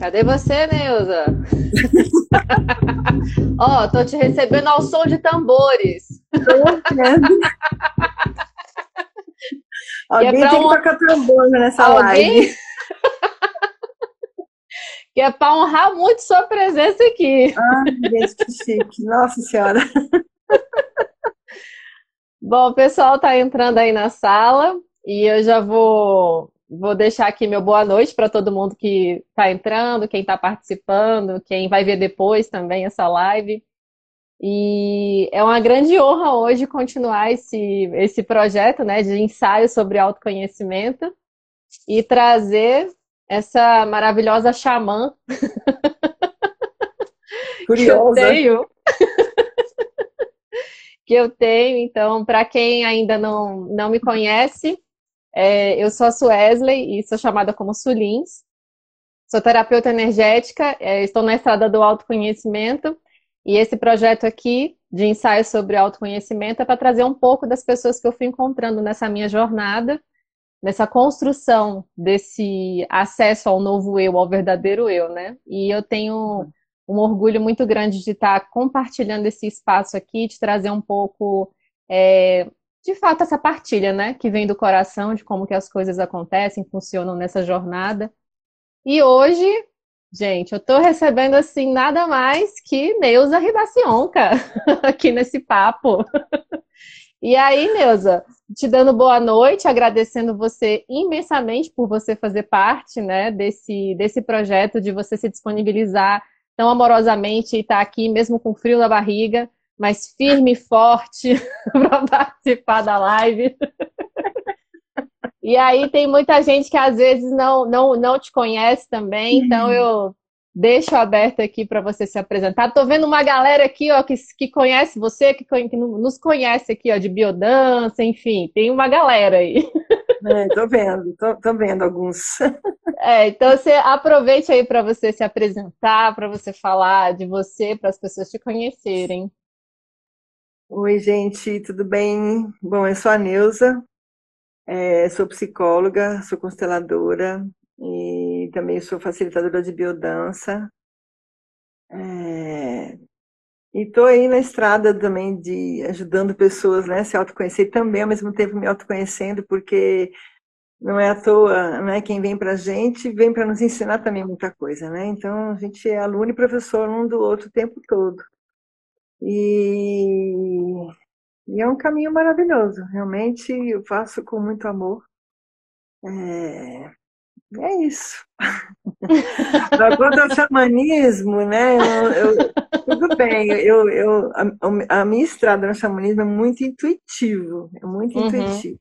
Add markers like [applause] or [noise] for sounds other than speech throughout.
Cadê você, Neuza? [laughs] Ó, oh, tô te recebendo ao som de tambores. Tô vendo. Alguém é tem um... que tocar tambor nessa Alguém... live. [laughs] que é para honrar muito sua presença aqui. Ai, gente, que chique. Nossa Senhora. Bom, o pessoal está entrando aí na sala e eu já vou, vou deixar aqui meu boa noite para todo mundo que está entrando, quem está participando, quem vai ver depois também essa live. E é uma grande honra hoje continuar esse, esse projeto né, de ensaio sobre autoconhecimento e trazer essa maravilhosa xamã Curiosa. [laughs] que eu tenho. [laughs] que eu tenho. Então, para quem ainda não, não me conhece, é, eu sou a Suesley e sou chamada como Sulins. Sou terapeuta energética, é, estou na estrada do autoconhecimento e esse projeto aqui de ensaio sobre autoconhecimento é para trazer um pouco das pessoas que eu fui encontrando nessa minha jornada nessa construção desse acesso ao novo eu, ao verdadeiro eu, né? E eu tenho um orgulho muito grande de estar compartilhando esse espaço aqui, de trazer um pouco, é, de fato, essa partilha, né? Que vem do coração, de como que as coisas acontecem, funcionam nessa jornada. E hoje, gente, eu estou recebendo, assim, nada mais que Neuza Ribacionca [laughs] aqui nesse papo. [laughs] E aí, Neuza, te dando boa noite, agradecendo você imensamente por você fazer parte né, desse, desse projeto, de você se disponibilizar tão amorosamente e estar tá aqui, mesmo com frio na barriga, mas firme e forte [laughs] para participar da live. E aí tem muita gente que às vezes não, não, não te conhece também, então uhum. eu Deixo aberto aqui para você se apresentar. Tô vendo uma galera aqui, ó, que, que conhece você, que, que nos conhece aqui, ó, de biodança, enfim, tem uma galera aí. É, tô vendo, tô, tô vendo alguns. [laughs] É, então você aproveite aí para você se apresentar, para você falar de você, para as pessoas te conhecerem. Oi, gente, tudo bem? Bom, eu sou a Neuza, é, sou psicóloga, sou consteladora, e também sou facilitadora de biodança. É, e estou aí na estrada também de ajudando pessoas né, a se autoconhecer e também ao mesmo tempo me autoconhecendo, porque não é à toa, né, quem vem para a gente vem para nos ensinar também muita coisa, né? Então a gente é aluno e professor um do outro o tempo todo. E, e é um caminho maravilhoso, realmente eu faço com muito amor. É, é isso. [laughs] Quanto ao xamanismo, né? Eu, eu, tudo bem, eu, eu, a, a, minha estrada no xamanismo é muito intuitivo, é muito uhum. intuitivo.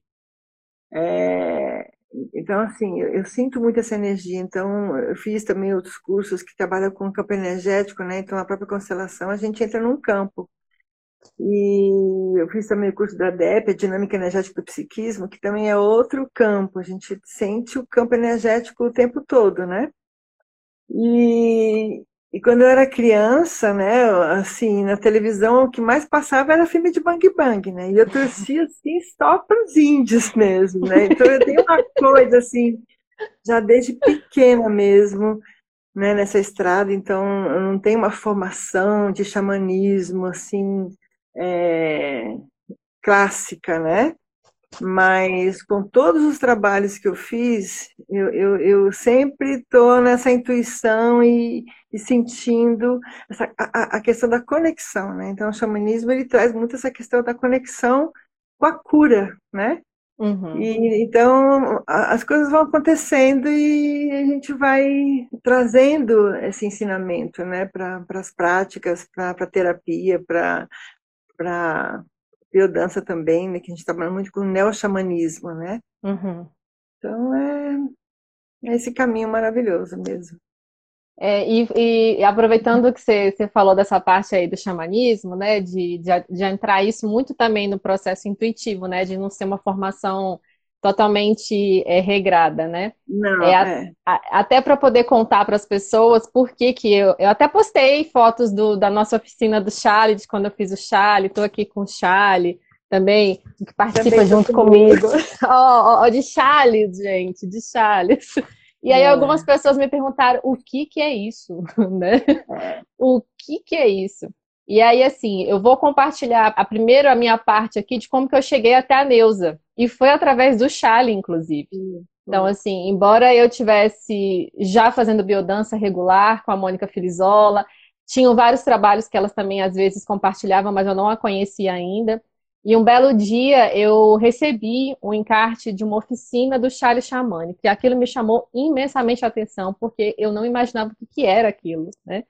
É, então, assim, eu, eu, sinto muito essa energia. Então, eu fiz também outros cursos que trabalham com campo energético, né? Então, a própria constelação, a gente entra num campo. E eu fiz também o curso da DEP, a Dinâmica Energética do Psiquismo, que também é outro campo. A gente sente o campo energético o tempo todo, né? E, e quando eu era criança, né, assim, na televisão, o que mais passava era filme de Bang Bang, né? E eu torcia, assim, só para os índios mesmo, né? Então eu tenho uma coisa, assim, já desde pequena mesmo, né, nessa estrada. Então eu não tenho uma formação de xamanismo, assim, é, clássica, né? Mas com todos os trabalhos que eu fiz, eu, eu, eu sempre estou nessa intuição e, e sentindo essa, a, a, questão da conexão, né? Então o xamanismo ele traz muito essa questão da conexão com a cura, né? Uhum. E, então as coisas vão acontecendo e a gente vai trazendo esse ensinamento né, para as práticas, para a terapia, para para biodança também, né, que a gente está trabalha muito com neo-xamanismo, né? Uhum. Então é, é esse caminho maravilhoso mesmo. É, e, e, aproveitando que você, você, falou dessa parte aí do xamanismo, né, de, de, de, entrar isso muito também no processo intuitivo, né, de não ser uma formação totalmente é, regrada, né? Não, é, é. A, até para poder contar para as pessoas por que que eu, eu até postei fotos do, da nossa oficina do Chale, de quando eu fiz o Chale, estou aqui com o Chale também, que participa também junto comigo. [laughs] Ó, oh, oh, de Chales, gente, de Chales. E aí é. algumas pessoas me perguntaram o que que é isso, [laughs] né? É. O que que é isso? E aí, assim, eu vou compartilhar a primeiro a minha parte aqui de como que eu cheguei até a Neuza. E foi através do Chale, inclusive. Então, assim, embora eu tivesse já fazendo biodança regular com a Mônica Filizola, tinham vários trabalhos que elas também às vezes compartilhavam, mas eu não a conhecia ainda. E um belo dia eu recebi um encarte de uma oficina do Charles Chamani, que aquilo me chamou imensamente a atenção, porque eu não imaginava o que era aquilo, né?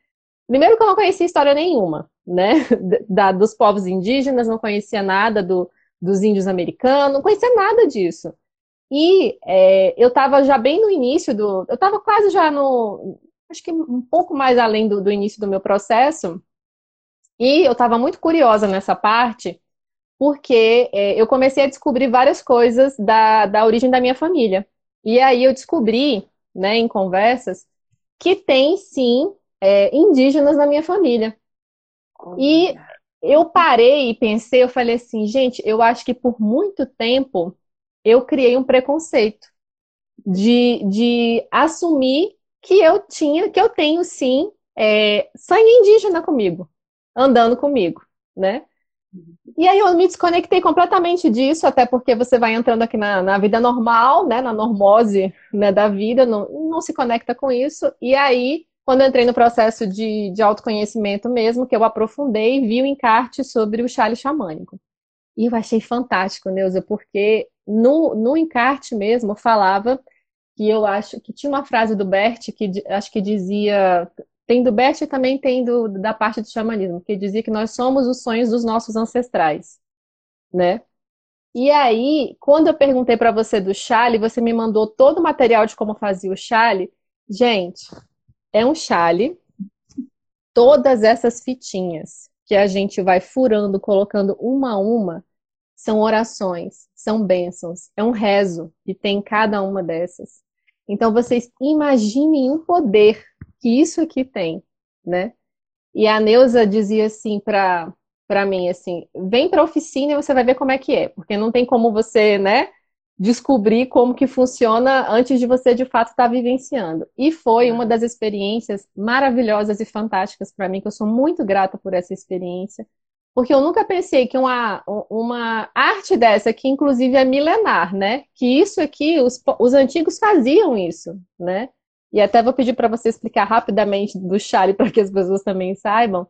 Primeiro que eu não conhecia história nenhuma, né? [laughs] Da, dos povos indígenas, não conhecia nada do, dos índios americanos, não conhecia nada disso. E é, eu estava já bem no início do. Eu estava quase já no. Acho que um pouco mais além do, do início do meu processo. E eu estava muito curiosa nessa parte, porque é, eu comecei a descobrir várias coisas da, da origem da minha família. E aí eu descobri, né, em conversas, que tem sim é, indígenas na minha família. E eu parei e pensei, eu falei assim, gente, eu acho que por muito tempo eu criei um preconceito de, de assumir que eu tinha, que eu tenho sim é, sangue indígena comigo, andando comigo, né? E aí eu me desconectei completamente disso, até porque você vai entrando aqui na, na vida normal, né, na normose né, da vida, não, não se conecta com isso. E aí, quando eu entrei no processo de, de autoconhecimento mesmo, que eu aprofundei, vi o encarte sobre o chale xamânico. E eu achei fantástico, Neuza, porque no, no encarte mesmo falava que eu acho que tinha uma frase do Bert que acho que dizia tem do Bert e também tem do, da parte do xamanismo, que dizia que nós somos os sonhos dos nossos ancestrais, né? E aí, quando eu perguntei para você do chale, você me mandou todo o material de como fazia o chale. Gente, é um chale, todas essas fitinhas que a gente vai furando, colocando uma a uma, são orações, são bênçãos, é um rezo que tem cada uma dessas. Então vocês imaginem o poder que isso aqui tem, né? E a Neuza dizia assim para para mim assim, vem para a oficina e você vai ver como é que é, porque não tem como você, né, descobrir como que funciona antes de você de fato estar tá vivenciando. E foi uma das experiências maravilhosas e fantásticas para mim, que eu sou muito grata por essa experiência. Porque eu nunca pensei que uma, uma arte dessa, que inclusive é milenar, né? Que isso aqui, os, os antigos faziam isso, né? E até vou pedir para você explicar rapidamente do Chale [laughs] para que as pessoas também saibam.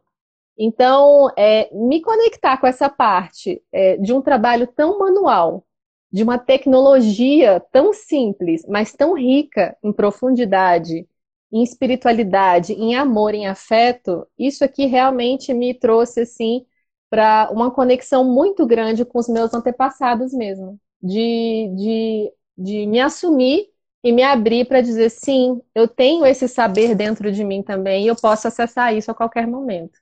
Então, é, me conectar com essa parte é, de um trabalho tão manual, de uma tecnologia tão simples, mas tão rica em profundidade, em espiritualidade, em amor, em afeto, isso aqui realmente me trouxe assim para uma conexão muito grande com os meus antepassados mesmo, de, de, de me assumir e me abrir para dizer sim, eu tenho esse saber dentro de mim também e eu posso acessar isso a qualquer momento.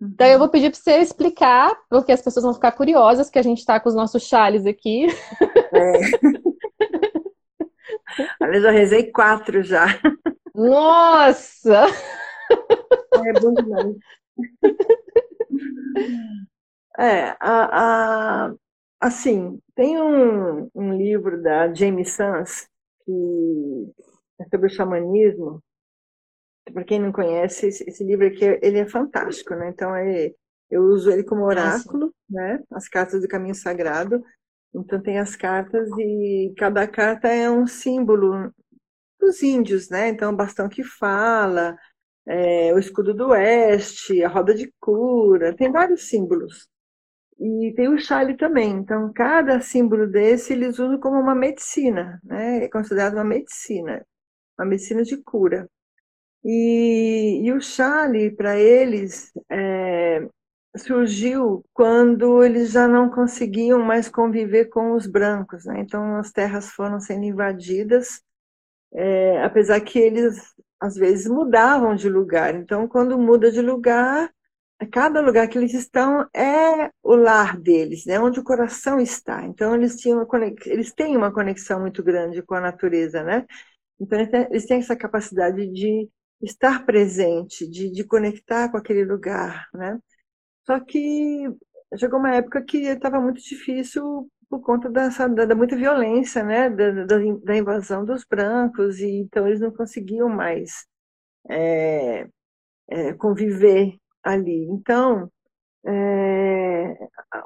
Uhum. Então eu vou pedir para você explicar, porque as pessoas vão ficar curiosas que a gente está com os nossos chales aqui. É. eu já rezei quatro já. Nossa! É bom demais. É, a, a, assim, tem um, um livro da Jamie Sons que é sobre o xamanismo. Para quem não conhece, esse, livro aqui, ele é fantástico, né? Então, é, eu uso ele como oráculo, né? As cartas do caminho sagrado. Então, tem as cartas e cada carta é um símbolo dos índios, né? Então, o bastão que fala, é, o escudo do oeste, a roda de cura, tem vários símbolos. E tem o chale também. Então, cada símbolo desse eles usam como uma medicina, né? É considerado uma medicina, uma medicina de cura. E, e o chale, para eles, é, surgiu quando eles já não conseguiam mais conviver com os brancos, né? Então, as terras foram sendo invadidas, é, apesar que eles às vezes mudavam de lugar. Então, quando muda de lugar, cada lugar que eles estão é o lar deles, né? Onde o coração está. Então, eles tinham eles têm uma conexão muito grande com a natureza, né? Então, eles têm essa capacidade de estar presente, de, de conectar com aquele lugar, né? Só que chegou uma época que estava muito difícil por conta dessa, da, da muita violência, né, da, da, da, invasão dos brancos, e então eles não conseguiam mais é, é, conviver ali. Então, é,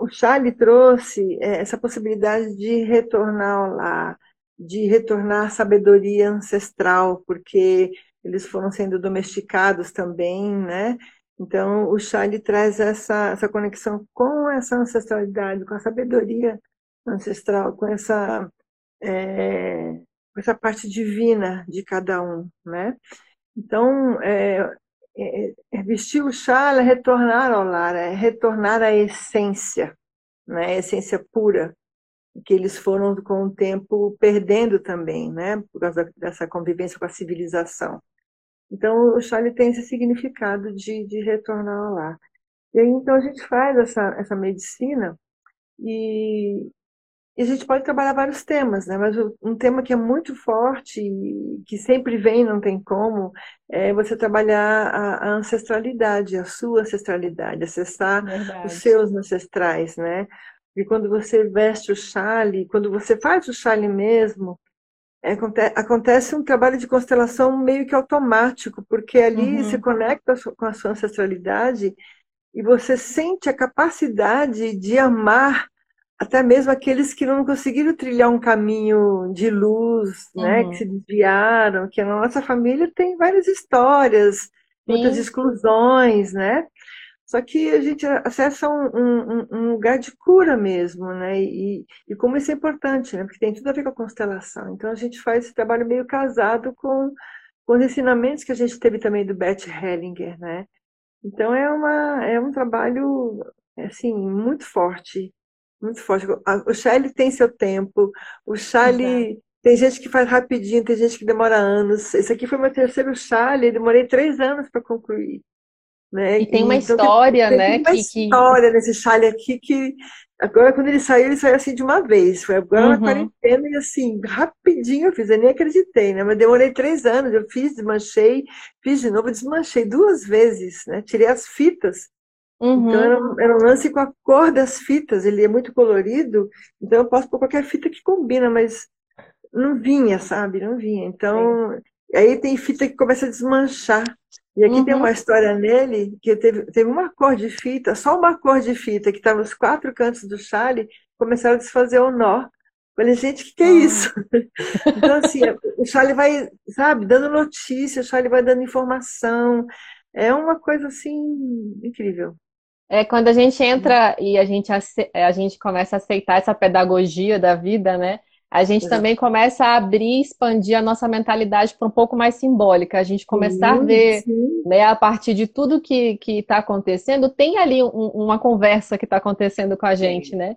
o Charlie trouxe é, essa possibilidade de retornar lar, de retornar à sabedoria ancestral, porque eles foram sendo domesticados também, né? Então, o Charlie traz essa, essa conexão com essa ancestralidade, com a sabedoria ancestral, com essa, é, com essa parte divina de cada um, né? Então, é, é, é vestir o chá é retornar ao lar, é retornar à essência, né? a essência pura, que eles foram com o tempo perdendo também, né? por causa dessa convivência com a civilização. Então, o chá tem esse significado de, de retornar ao lar. E aí, então, a gente faz essa, essa medicina e, e a gente pode trabalhar vários temas, né? Mas um tema que é muito forte, que sempre vem, não tem como, é você trabalhar a, a ancestralidade, a sua ancestralidade, acessar Verdade. os seus ancestrais, né? E quando você veste o chale, quando você faz o chale mesmo, acontece um trabalho de constelação meio que automático, porque ali uhum. se conecta com a sua ancestralidade e você sente a capacidade de amar até mesmo aqueles que não conseguiram trilhar um caminho de luz, uhum. né, que se desviaram, que a nossa família tem várias histórias, Sim. muitas exclusões, né? Só que a gente acessa um, um, um, lugar de cura mesmo, né? E, e como isso é importante, né? Porque tem tudo a ver com a constelação. Então a gente faz esse trabalho meio casado com, com os ensinamentos que a gente teve também do Bert Hellinger, né? Então é, uma, é um trabalho, assim, muito forte muito forte. O Charlie tem seu tempo, o. Exato. Tem gente que faz rapidinho, tem gente que demora anos. Esse aqui foi meu terceiro Charlie, demorei três anos para concluir. Né? E tem uma então, história, tem, né? Tem uma que, história que... nesse Charlie aqui que agora quando ele saiu, ele saiu assim de uma vez. Foi agora uhum. na quarentena e assim, rapidinho eu fiz, eu nem acreditei, né? Mas demorei três anos, eu fiz, desmanchei, fiz de novo, desmanchei duas vezes, né? Tirei as fitas Uhum. Então era um, era um, lance com a cor das fitas, ele é muito colorido, então eu posso pôr qualquer fita que combina, mas não vinha, sabe? Não vinha. Então, Sim. Aí tem fita que começa a desmanchar. E aqui uhum. tem uma história nele que teve, teve uma cor de fita, só uma cor de fita que estava nos quatro cantos do chale, começaram a desfazer o nó. Falei, gente, o que, que é ah. isso? [laughs] então, assim, o chale vai, sabe, dando notícia, o chale vai dando informação. É uma coisa, assim, incrível. É quando a gente entra e a gente, a gente começa a aceitar essa pedagogia da vida, né? A gente Exato. também começa a abrir, expandir a nossa mentalidade para um pouco mais simbólica. A gente começar sim, a ver, né, a partir de tudo que está acontecendo, tem ali um, uma conversa que está acontecendo com a gente, né?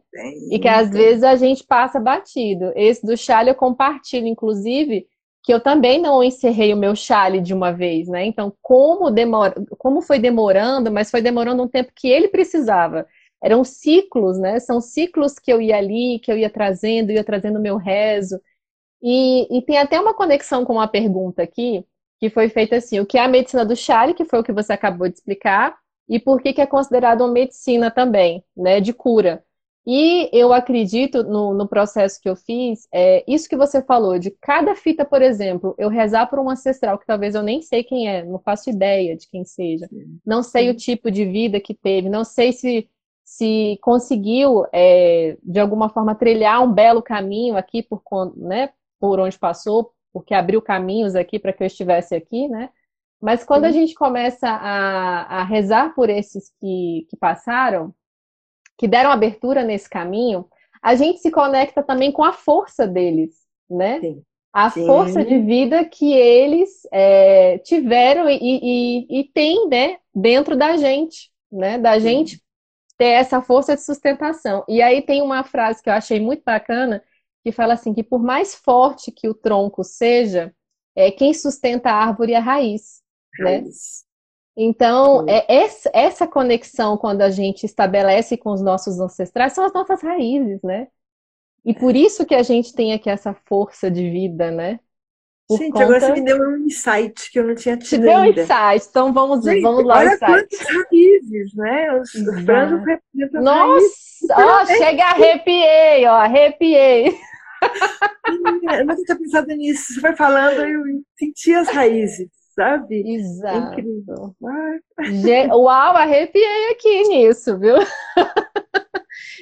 e que às vezes a gente passa batido. Esse do Charlie eu compartilho, inclusive, que eu também não encerrei o meu chale de uma vez, né? Então, como, demora, como foi demorando, mas foi demorando um tempo que ele precisava. Eram ciclos, né? São ciclos que eu ia ali, que eu ia trazendo, ia trazendo meu rezo. E, e tem até uma conexão com uma pergunta aqui, que foi feita assim: o que é a medicina do chale, que foi o que você acabou de explicar, e por que, que é considerado uma medicina também, né? De cura. E eu acredito no, no, processo que eu fiz, é, isso que você falou, de cada fita, por exemplo, eu rezar por um ancestral que talvez eu nem sei quem é, não faço ideia de quem seja, não sei o tipo de vida que teve, não sei se, se conseguiu, é, de alguma forma, trilhar um belo caminho aqui por, né, por onde passou, porque abriu caminhos aqui para que eu estivesse aqui, né? Mas quando a gente começa a, a rezar por esses que, que passaram, que deram abertura nesse caminho, a gente se conecta também com a força deles, né? Sim. A Sim. força de vida que eles é, tiveram e, e, e têm né, dentro da gente, né? Da Sim. gente ter essa força de sustentação. E aí tem uma frase que eu achei muito bacana, que fala assim, que por mais forte que o tronco seja, é quem sustenta a árvore é a raiz. Né? Raiz. Então, é essa conexão, quando a gente estabelece com os nossos ancestrais, são as nossas raízes, né? E por isso que a gente tem aqui essa força de vida, né? Gente, conta... agora você me deu um insight que eu não tinha tido Te deu um insight, então vamos, Gente, vamos lá. Olha quantas raízes, né? Os, franjos representam Nossa, ó, chega, arrepiei, ó, arrepiei. Eu nunca tinha pensado nisso. Você vai falando, eu senti as raízes, sabe? Exato. É incrível. Uau, arrepiei aqui nisso, viu?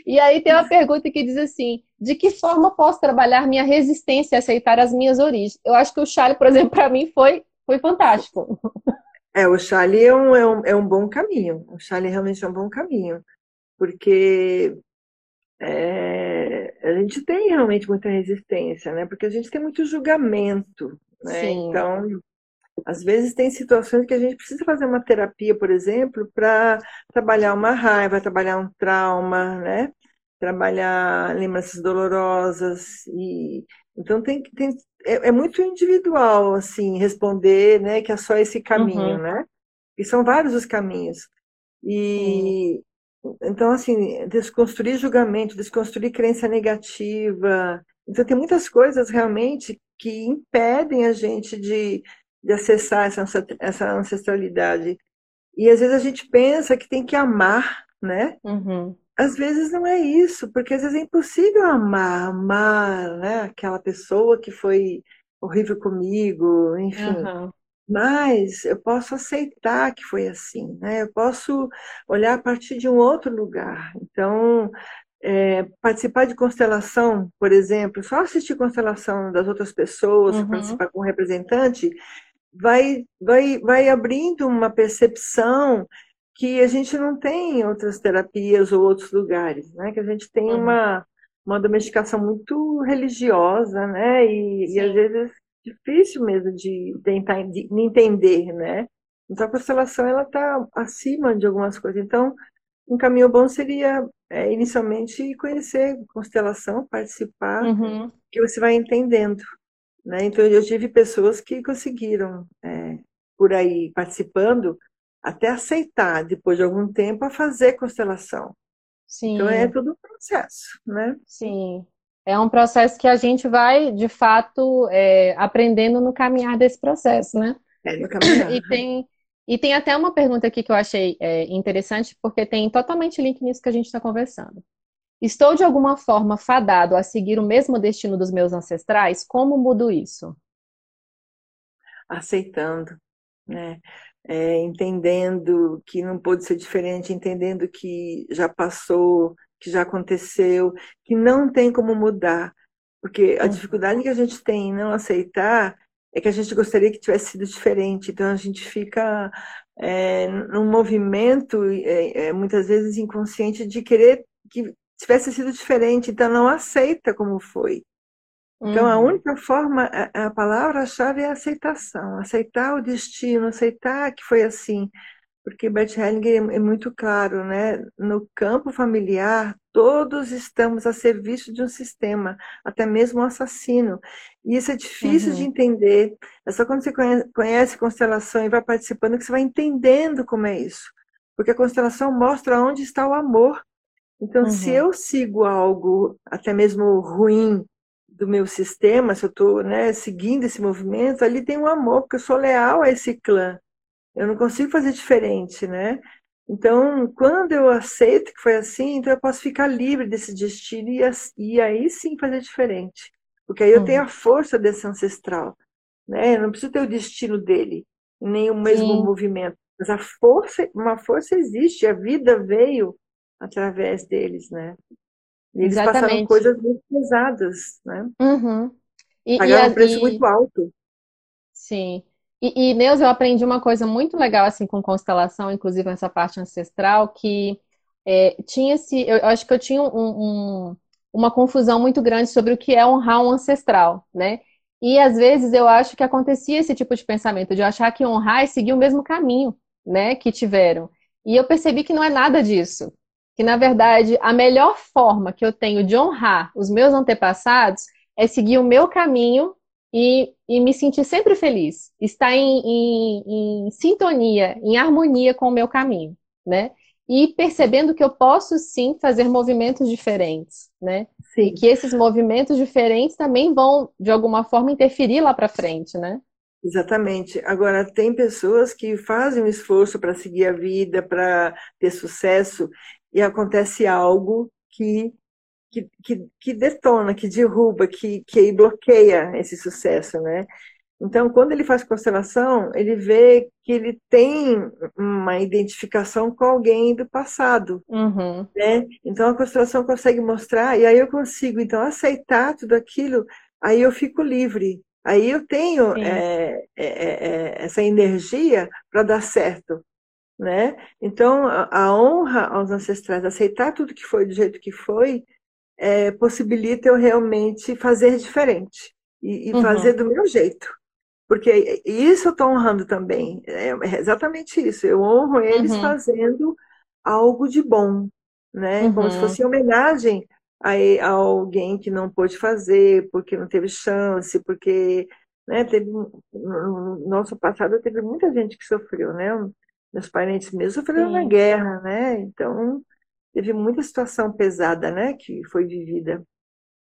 E aí tem uma pergunta que diz assim: de que forma posso trabalhar minha resistência a aceitar as minhas origens? Eu acho que o Charlie, por exemplo, [laughs] para mim foi, foi fantástico. É, o Charlie é um, é, um, é um bom caminho. O Charlie realmente é um bom caminho. Porque é, a gente tem realmente muita resistência, né? Porque a gente tem muito julgamento, né? Sim. Então, às vezes tem situações que a gente precisa fazer uma terapia, por exemplo, para trabalhar uma raiva, trabalhar um trauma, né? Trabalhar lembranças dolorosas e então tem que tem, é, é, muito individual assim responder, né? Que é só esse caminho, uhum. né? E são vários os caminhos. E uhum. então assim desconstruir julgamento, desconstruir crença negativa. Então tem muitas coisas realmente que impedem a gente de de acessar essa, essa ancestralidade. E às vezes a gente pensa que tem que amar, né? Uhum. Às vezes não é isso, porque às vezes é impossível amar, amar, né? Aquela pessoa que foi horrível comigo, enfim. Uhum. Mas eu posso aceitar que foi assim, né? Eu posso olhar a partir de um outro lugar. Então, é, participar de constelação, por exemplo, só assistir constelação das outras pessoas, uhum. participar com um representante, vai, vai, vai abrindo uma percepção que a gente não tem em outras terapias ou outros lugares, né? Que a gente tem uhum. uma, uma domesticação muito religiosa, né? E, e às vezes difícil mesmo de tentar de entender, né? Então a constelação ela está acima de algumas coisas. Então um caminho bom seria é, inicialmente conhecer constelação, participar, uhum. que você vai entendendo né? Então, eu tive pessoas que conseguiram, é, por aí participando, até aceitar, depois de algum tempo, a fazer constelação. Sim. Então, é todo um processo, né? Sim. É um processo que a gente vai, de fato, é, aprendendo no caminhar desse processo, né? É, no caminhar. E tem, e tem até uma pergunta aqui que eu achei é, interessante, porque tem totalmente link nisso que a gente está conversando. Estou de alguma forma fadado a seguir o mesmo destino dos meus ancestrais? Como mudo isso? Aceitando, né? É, entendendo que não pode ser diferente, entendendo que já passou, que já aconteceu, que não tem como mudar. Porque a uhum. dificuldade que a gente tem em não aceitar é que a gente gostaria que tivesse sido diferente. Então a gente fica é, num movimento, é, é, muitas vezes inconsciente, de querer que tivesse sido diferente, então não aceita como foi. Então, a uhum. única forma, a, a palavra-chave é aceitação, aceitar o destino, aceitar que foi assim. Porque Bert Hellinger é, é muito claro, né? No campo familiar, todos estamos a serviço de um sistema, até mesmo o um assassino. E isso é difícil uhum. de entender. É só quando você conhece, conhece constelação e vai participando que você vai entendendo como é isso. Porque a constelação mostra onde está o amor. Então, uhum. se eu sigo algo até mesmo ruim do meu sistema, se eu estou né, seguindo esse movimento, ali tem um amor, porque eu sou leal a esse clã. Eu não consigo fazer diferente, né? Então, quando eu aceito que foi assim, então eu posso ficar livre desse destino e, e aí sim fazer diferente. Porque aí eu uhum. tenho a força desse ancestral. Né? Eu não preciso ter o destino dele, nem o mesmo sim. movimento. Mas a força, uma força existe, a vida veio através deles, né? E eles Exatamente. passaram coisas muito pesadas, né? Uhum. E, Pagaram e, um preço e... muito alto. Sim. E, e, Neus, eu aprendi uma coisa muito legal, assim, com constelação, inclusive nessa parte ancestral, que é, tinha-se, eu, eu, acho que eu tinha um, um, uma confusão muito grande sobre o que é honrar um ancestral, né? E às vezes eu acho que acontecia esse tipo de pensamento, de achar que honrar é seguir o mesmo caminho, né, que tiveram. E eu percebi que não é nada disso que na verdade a melhor forma que eu tenho de honrar os meus antepassados é seguir o meu caminho e, e me sentir sempre feliz, estar em, em, em, sintonia, em harmonia com o meu caminho, né? e percebendo que eu posso sim fazer movimentos diferentes, né? Sim. E que esses movimentos diferentes também vão, de alguma forma, interferir lá para frente, né? Exatamente. Agora, tem pessoas que fazem um esforço para seguir a vida, para ter sucesso, e acontece algo que, que, que, que detona, que derruba, que, que bloqueia esse sucesso, né? Então, quando ele faz constelação, ele vê que ele tem uma identificação com alguém do passado, uhum. né? Então, a constelação consegue mostrar, e aí eu consigo, então, aceitar tudo aquilo, aí eu fico livre. Aí eu tenho é, é, é, essa energia para dar certo, né? Então, a, honra aos ancestrais, aceitar tudo que foi do jeito que foi, é, possibilita eu realmente fazer diferente e, e uhum. fazer do meu jeito. Porque isso eu estou honrando também. É, é exatamente isso. Eu honro eles uhum. fazendo algo de bom, né? Uhum. Como se uhum. fosse homenagem a, a, alguém que não pôde fazer, porque não teve chance, porque né, teve, no nosso passado teve muita gente que sofreu, né? Meus parentes mesmo sofreram na guerra, né? Então teve muita situação pesada, né? Que foi vivida.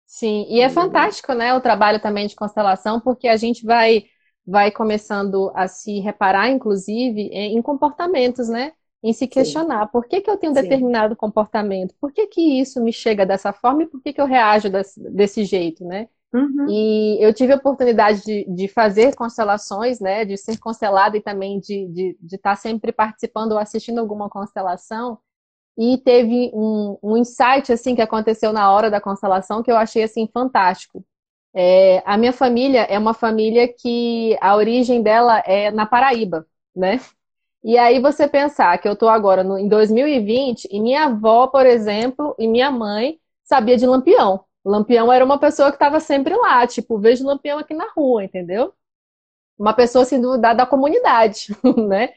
Sim, e é fantástico, né? O trabalho também de constelação, porque a gente vai vai começando a se reparar, inclusive, em comportamentos, né? Em se questionar, Sim. por que, que eu tenho um determinado Sim. comportamento? Por que, que isso me chega dessa forma e por que, que eu reajo desse, desse jeito, né? Uhum. E eu tive a oportunidade de, de, fazer constelações, né? De ser constelada e também de, estar sempre participando ou assistindo alguma constelação. E teve um, um insight, assim, que aconteceu na hora da constelação que eu achei, assim, fantástico. É, a minha família é uma família que a origem dela é na Paraíba, né? E aí você pensar que eu estou agora no, em 2020 e minha avó, por exemplo, e minha mãe sabia de Lampião. Lampião era uma pessoa que estava sempre lá, tipo, vejo Lampião aqui na rua, entendeu? Uma pessoa assim do, da, da comunidade, [laughs] né?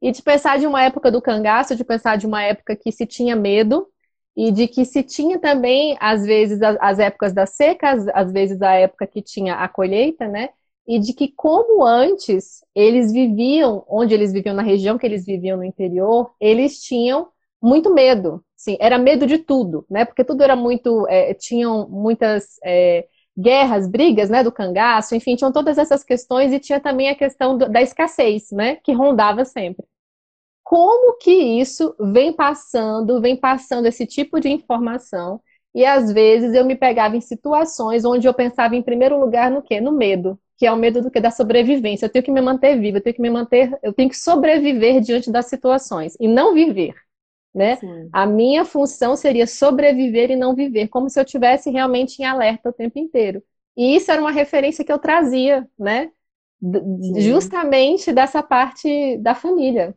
E de pensar de uma época do cangaço, de pensar de uma época que se tinha medo, e de que se tinha também, às vezes, as, as épocas da seca, às, às vezes a época que tinha a colheita, né? E de que, como antes eles viviam, onde eles viviam, na região que eles viviam no interior, eles tinham muito medo. Sim, era medo de tudo, né? Porque tudo era muito. É, tinham muitas é, guerras, brigas, né? Do cangaço, enfim, tinham todas essas questões e tinha também a questão do, da escassez, né? Que rondava sempre como que isso vem passando, vem passando esse tipo de informação. E às vezes eu me pegava em situações onde eu pensava em primeiro lugar no quê? No medo, que é o medo do que da sobrevivência. Eu tenho que me manter viva, eu tenho que me manter, eu tenho que sobreviver diante das situações e não viver, né? A minha função seria sobreviver e não viver, como se eu tivesse realmente em alerta o tempo inteiro. E isso era uma referência que eu trazia, né? Sim. Justamente dessa parte da família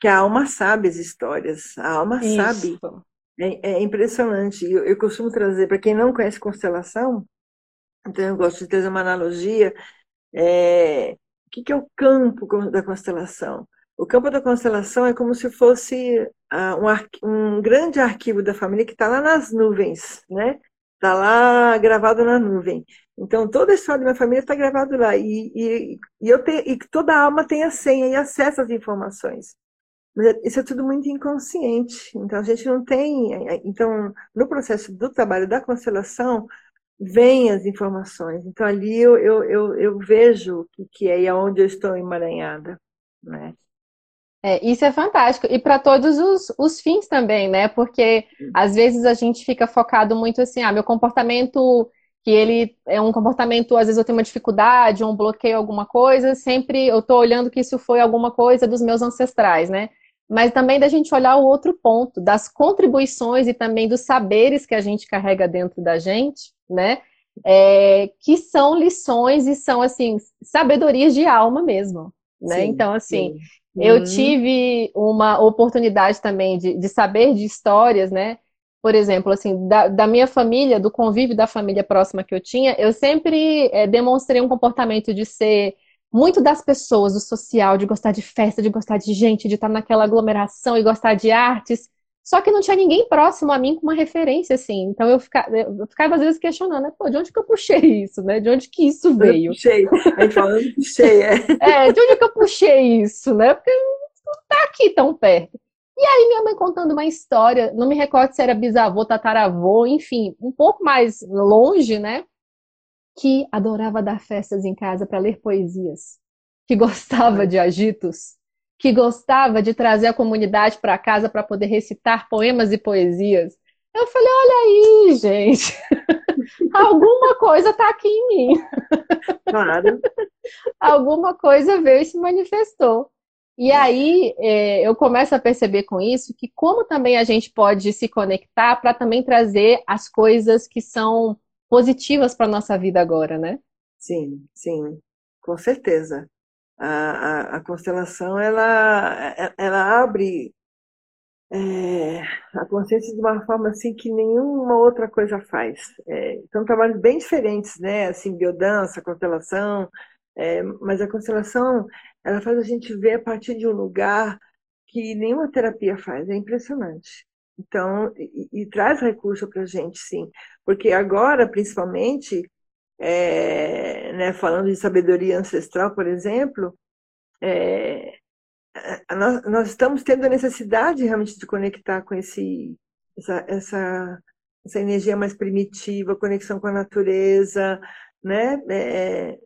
que a alma sabe as histórias, a alma Isso. sabe. É, é impressionante. Eu, eu, costumo trazer, para quem não conhece constelação, então eu gosto de trazer uma analogia. É, o que, que é o campo da constelação? O campo da constelação é como se fosse uh, um, um, grande arquivo da família que está lá nas nuvens, né? Está lá gravado na nuvem. Então, toda a história da minha família está gravada lá. E, e, e, eu tenho, e toda alma tem a senha e acesso às informações. Mas é, isso é tudo muito inconsciente. Então a gente não tem. É, é, então, no processo do trabalho da constelação, vêm as informações. Então ali eu, eu, eu, eu vejo o que é e aonde eu estou emaranhada. Né? É, isso é fantástico. E para todos os, os fins também, né? Porque às vezes a gente fica focado muito assim, ah, meu comportamento que ele é um comportamento, às vezes eu tenho uma dificuldade, um bloqueio, alguma coisa, sempre eu estou olhando que isso foi alguma coisa dos meus ancestrais, né? Mas também da gente olhar o outro ponto, das contribuições e também dos saberes que a gente carrega dentro da gente, né? É, que são lições e são, assim, sabedorias de alma mesmo, né? Sim, então, assim, sim. Eu uhum. tive uma oportunidade também de, de saber de histórias, né? por exemplo, assim, da, da, minha família, do convívio da família próxima que eu tinha, eu sempre é, demonstrei um comportamento de ser muito das pessoas, do social, de gostar de festa, de gostar de gente, de estar naquela aglomeração e gostar de artes. Só que não tinha ninguém próximo a mim com uma referência, assim. Então eu ficava, eu ficava às vezes questionando, né? Pô, de onde que eu puxei isso, né? De onde que isso veio? Eu puxei. A gente falando, puxei, é. É, de onde que eu puxei isso, né? Porque não tá aqui tão perto. E aí minha mãe contando uma história, não me recordo se era bisavô, tataravô, enfim, um pouco mais longe, né? Que adorava dar festas em casa para ler poesias, que gostava de agitos, que gostava de trazer a comunidade para casa para poder recitar poemas e poesias. Eu falei, olha aí, gente, [laughs] alguma coisa está aqui em mim. Claro. [laughs] alguma coisa veio e se manifestou. E aí é, eu começo a perceber com isso que como também a gente pode se conectar para também trazer as coisas que são positivas para a nossa vida agora, né? Sim, sim, com certeza. A, a, constelação ela, ela abre é, a consciência de uma forma assim que nenhuma outra coisa faz. É, são trabalhos bem diferentes, né? Assim, biodança, constelação, é, mas a constelação ela faz a gente ver a partir de um lugar que nenhuma terapia faz. É impressionante. Então, e, e traz recurso para a gente, sim. Porque agora, principalmente, é, né, falando de sabedoria ancestral, por exemplo, é, nós, nós, estamos tendo a necessidade realmente de conectar com esse, essa, essa, essa energia mais primitiva, conexão com a natureza, né? É,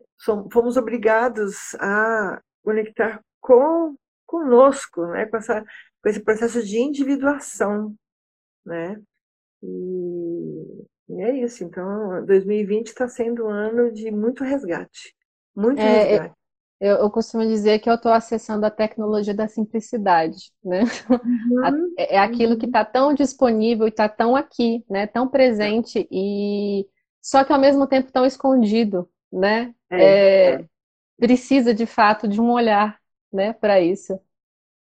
fomos obrigados a conectar com conosco, né? Com, essa, com esse processo de individuação, né? E, e é isso. Então, 2020 está sendo um ano de muito resgate, muito é, resgate. Eu, eu, costumo dizer que eu estou acessando a tecnologia da simplicidade, né? [laughs] Uhum, é, é aquilo uhum. que está tão disponível e está tão aqui, né? Tão presente e só que ao mesmo tempo tão escondido, né? É, é, é precisa de fato de um olhar, né, para isso.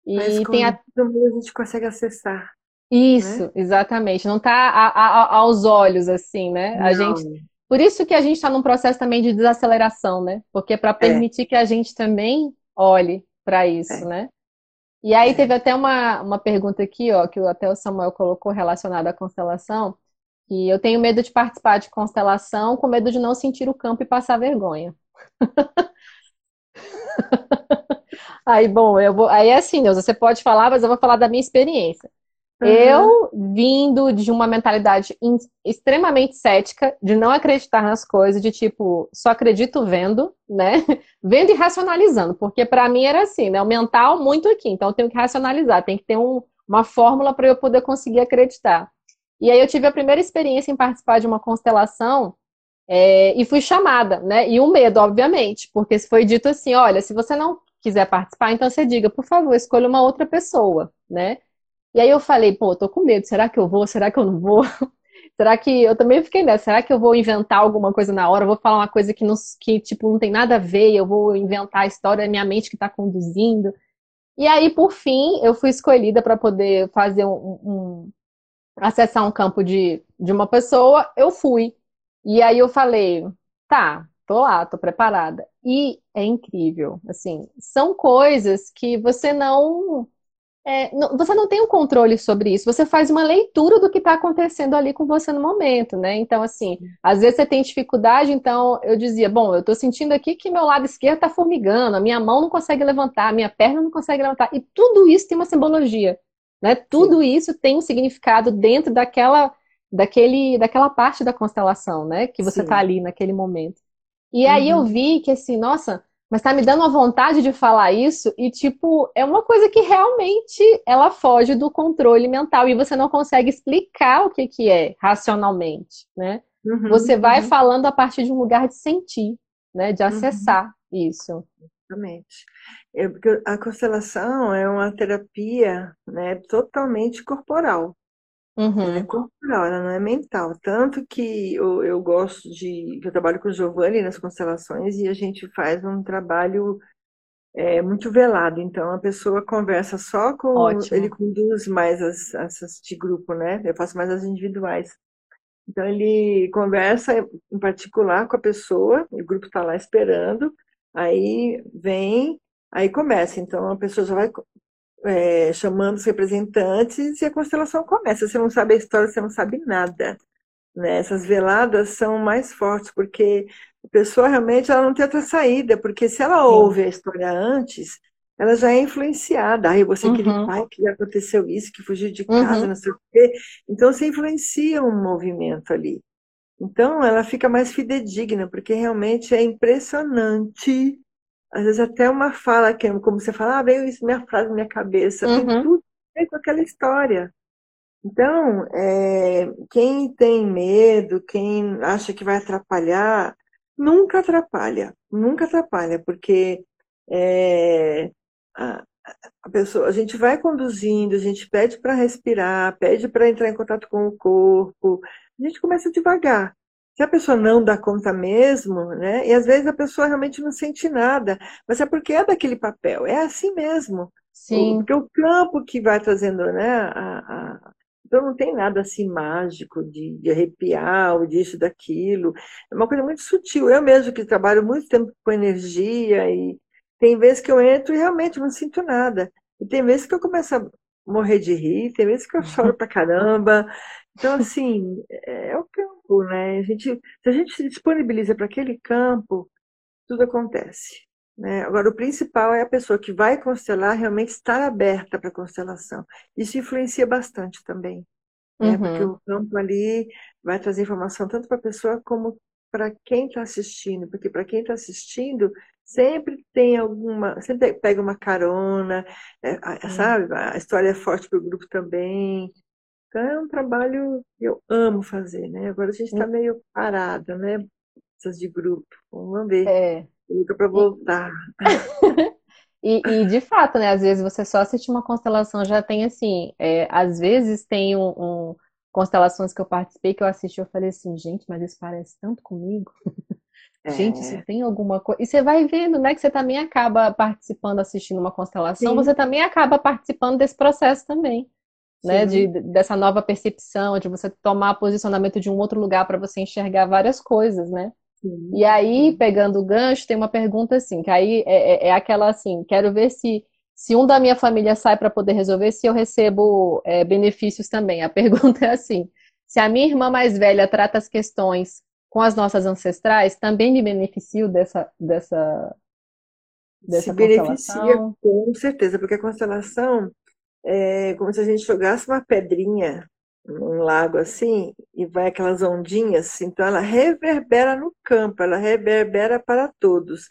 E Mas tem a... a gente consegue acessar. Isso, né? exatamente. Não está aos olhos assim, né? Não. A gente. Por isso que a gente está num processo também de desaceleração, né? Porque para é. permitir é. que a gente também olhe para isso, é. né? E aí é. teve até uma, uma pergunta aqui, ó, que até o Samuel colocou relacionada à constelação, que eu tenho medo de participar de constelação com medo de não sentir o campo e passar vergonha. [laughs] aí, bom, eu vou. Aí é assim, Deus, você pode falar, mas eu vou falar da minha experiência. Uhum. Eu, vindo de uma mentalidade extremamente cética, de não acreditar nas coisas, de tipo, só acredito vendo, né? [laughs] vendo e racionalizando, porque para mim era assim, né? O mental muito aqui, então eu tenho que racionalizar, tem que ter um, uma fórmula para eu poder conseguir acreditar. E aí eu tive a primeira experiência em participar de uma constelação é, e fui chamada, né? E o um medo, obviamente, porque foi dito assim: olha, se você não quiser participar, então você diga, por favor, escolha uma outra pessoa, né? E aí eu falei, pô, tô com medo, será que eu vou? Será que eu não vou? [laughs] será que eu também fiquei nessa? Será que eu vou inventar alguma coisa na hora? Eu vou falar uma coisa que, não, que tipo, não tem nada a ver, eu vou inventar a história da minha mente que está conduzindo. E aí, por fim, eu fui escolhida para poder fazer um, um, acessar um campo de, de uma pessoa, eu fui. E aí eu falei, tá, tô lá, tô preparada. E é incrível, assim, são coisas que você não, é, não, você não tem um controle sobre isso, você faz uma leitura do que está acontecendo ali com você no momento, né? Então, assim, às vezes você tem dificuldade, então eu dizia, bom, eu tô sentindo aqui que meu lado esquerdo tá formigando, a minha mão não consegue levantar, a minha perna não consegue levantar, e tudo isso tem uma simbologia, né? Tudo Sim. isso tem um significado dentro daquela daquele, daquela parte da constelação, né? Que você está ali naquele momento. E uhum. aí eu vi que assim, nossa, mas tá me dando a vontade de falar isso e tipo, é uma coisa que realmente ela foge do controle mental e você não consegue explicar o que que é racionalmente, né? Uhum, você vai uhum. falando a partir de um lugar de sentir, né, de uhum. acessar isso. Exatamente. É porque a constelação é uma terapia, né, totalmente corporal. Uhum. Ela é corporal, ela não é mental. Tanto que eu, eu gosto de. Eu trabalho com o Giovanni nas constelações e a gente faz um trabalho é, muito velado. Então a pessoa conversa só com. Ótimo. Ele conduz mais as, essas de grupo, né? Eu faço mais as individuais. Então ele conversa em particular com a pessoa, o grupo está lá esperando, aí vem, aí começa. Então a pessoa já vai é, chamando os representantes e a constelação começa. Você não sabe a história, você não sabe nada. Né? Essas veladas são mais fortes, porque a pessoa realmente ela não tem outra saída, porque se ela ouve a história antes, ela já é influenciada. Aí você, uhum. aquele pai que aconteceu isso, que fugiu de casa, uhum. não sei o quê. Então você influencia um movimento ali. Então ela fica mais fidedigna, porque realmente é impressionante. Às vezes até uma fala, que como você fala, ah, veio isso, minha frase na minha cabeça, uhum. tem tudo a ver com aquela história. Então, é, quem tem medo, quem acha que vai atrapalhar, nunca atrapalha, nunca atrapalha, porque é, a, a, pessoa, a gente vai conduzindo, a gente pede para respirar, pede para entrar em contato com o corpo, a gente começa devagar. Se a pessoa não dá conta mesmo, né? E às vezes a pessoa realmente não sente nada, mas é porque é daquele papel, é assim mesmo. Sim. Porque o campo que vai trazendo, né, a, a então não tem nada assim mágico de, de arrepiar ou disso, daquilo. É uma coisa muito sutil. Eu mesmo que trabalho muito tempo com energia e tem vezes que eu entro e realmente não sinto nada. E tem vezes que eu começo a morrer de rir, tem vezes que eu [laughs] choro pra caramba. Então, assim, é, é o campo, né? A gente, se a gente se disponibiliza para aquele campo, tudo acontece. Né? Agora, o principal é a pessoa que vai constelar realmente estar aberta para a constelação. Isso influencia bastante também. Né? Uhum. Porque o campo ali vai trazer informação tanto para a pessoa como para quem está assistindo. Porque para quem está assistindo, sempre tem alguma. Sempre pega uma carona, é, sabe? A história é forte para o grupo também. Então é um trabalho que eu amo fazer, né? Agora a gente está hum. meio parada, né? Essas de grupo. Vamos ver. É. Luta para voltar. [laughs] E, e, de fato, né? Às vezes você só assiste uma constelação, já tem assim. É, às vezes tem um, um, constelações que eu participei que eu assisti, eu falei assim, gente, mas isso parece tanto comigo. É. [laughs] Gente, isso tem alguma coisa. E você vai vendo, né, que você também acaba participando, assistindo uma constelação, Sim. você também acaba participando desse processo também. Né, de, dessa nova percepção, de você tomar posicionamento de um outro lugar para você enxergar várias coisas, né? E aí, pegando o gancho, tem uma pergunta assim, que aí é, é, é aquela assim, quero ver se, se um da minha família sai para poder resolver, se eu recebo é, benefícios também. A [laughs] pergunta é assim, se a minha irmã mais velha trata as questões com as nossas ancestrais, também me beneficio dessa, dessa, dessa se beneficia, com certeza, porque a constelação é como se a gente jogasse uma pedrinha num lago assim, e vai aquelas ondinhas, então ela reverbera no campo, ela reverbera para todos.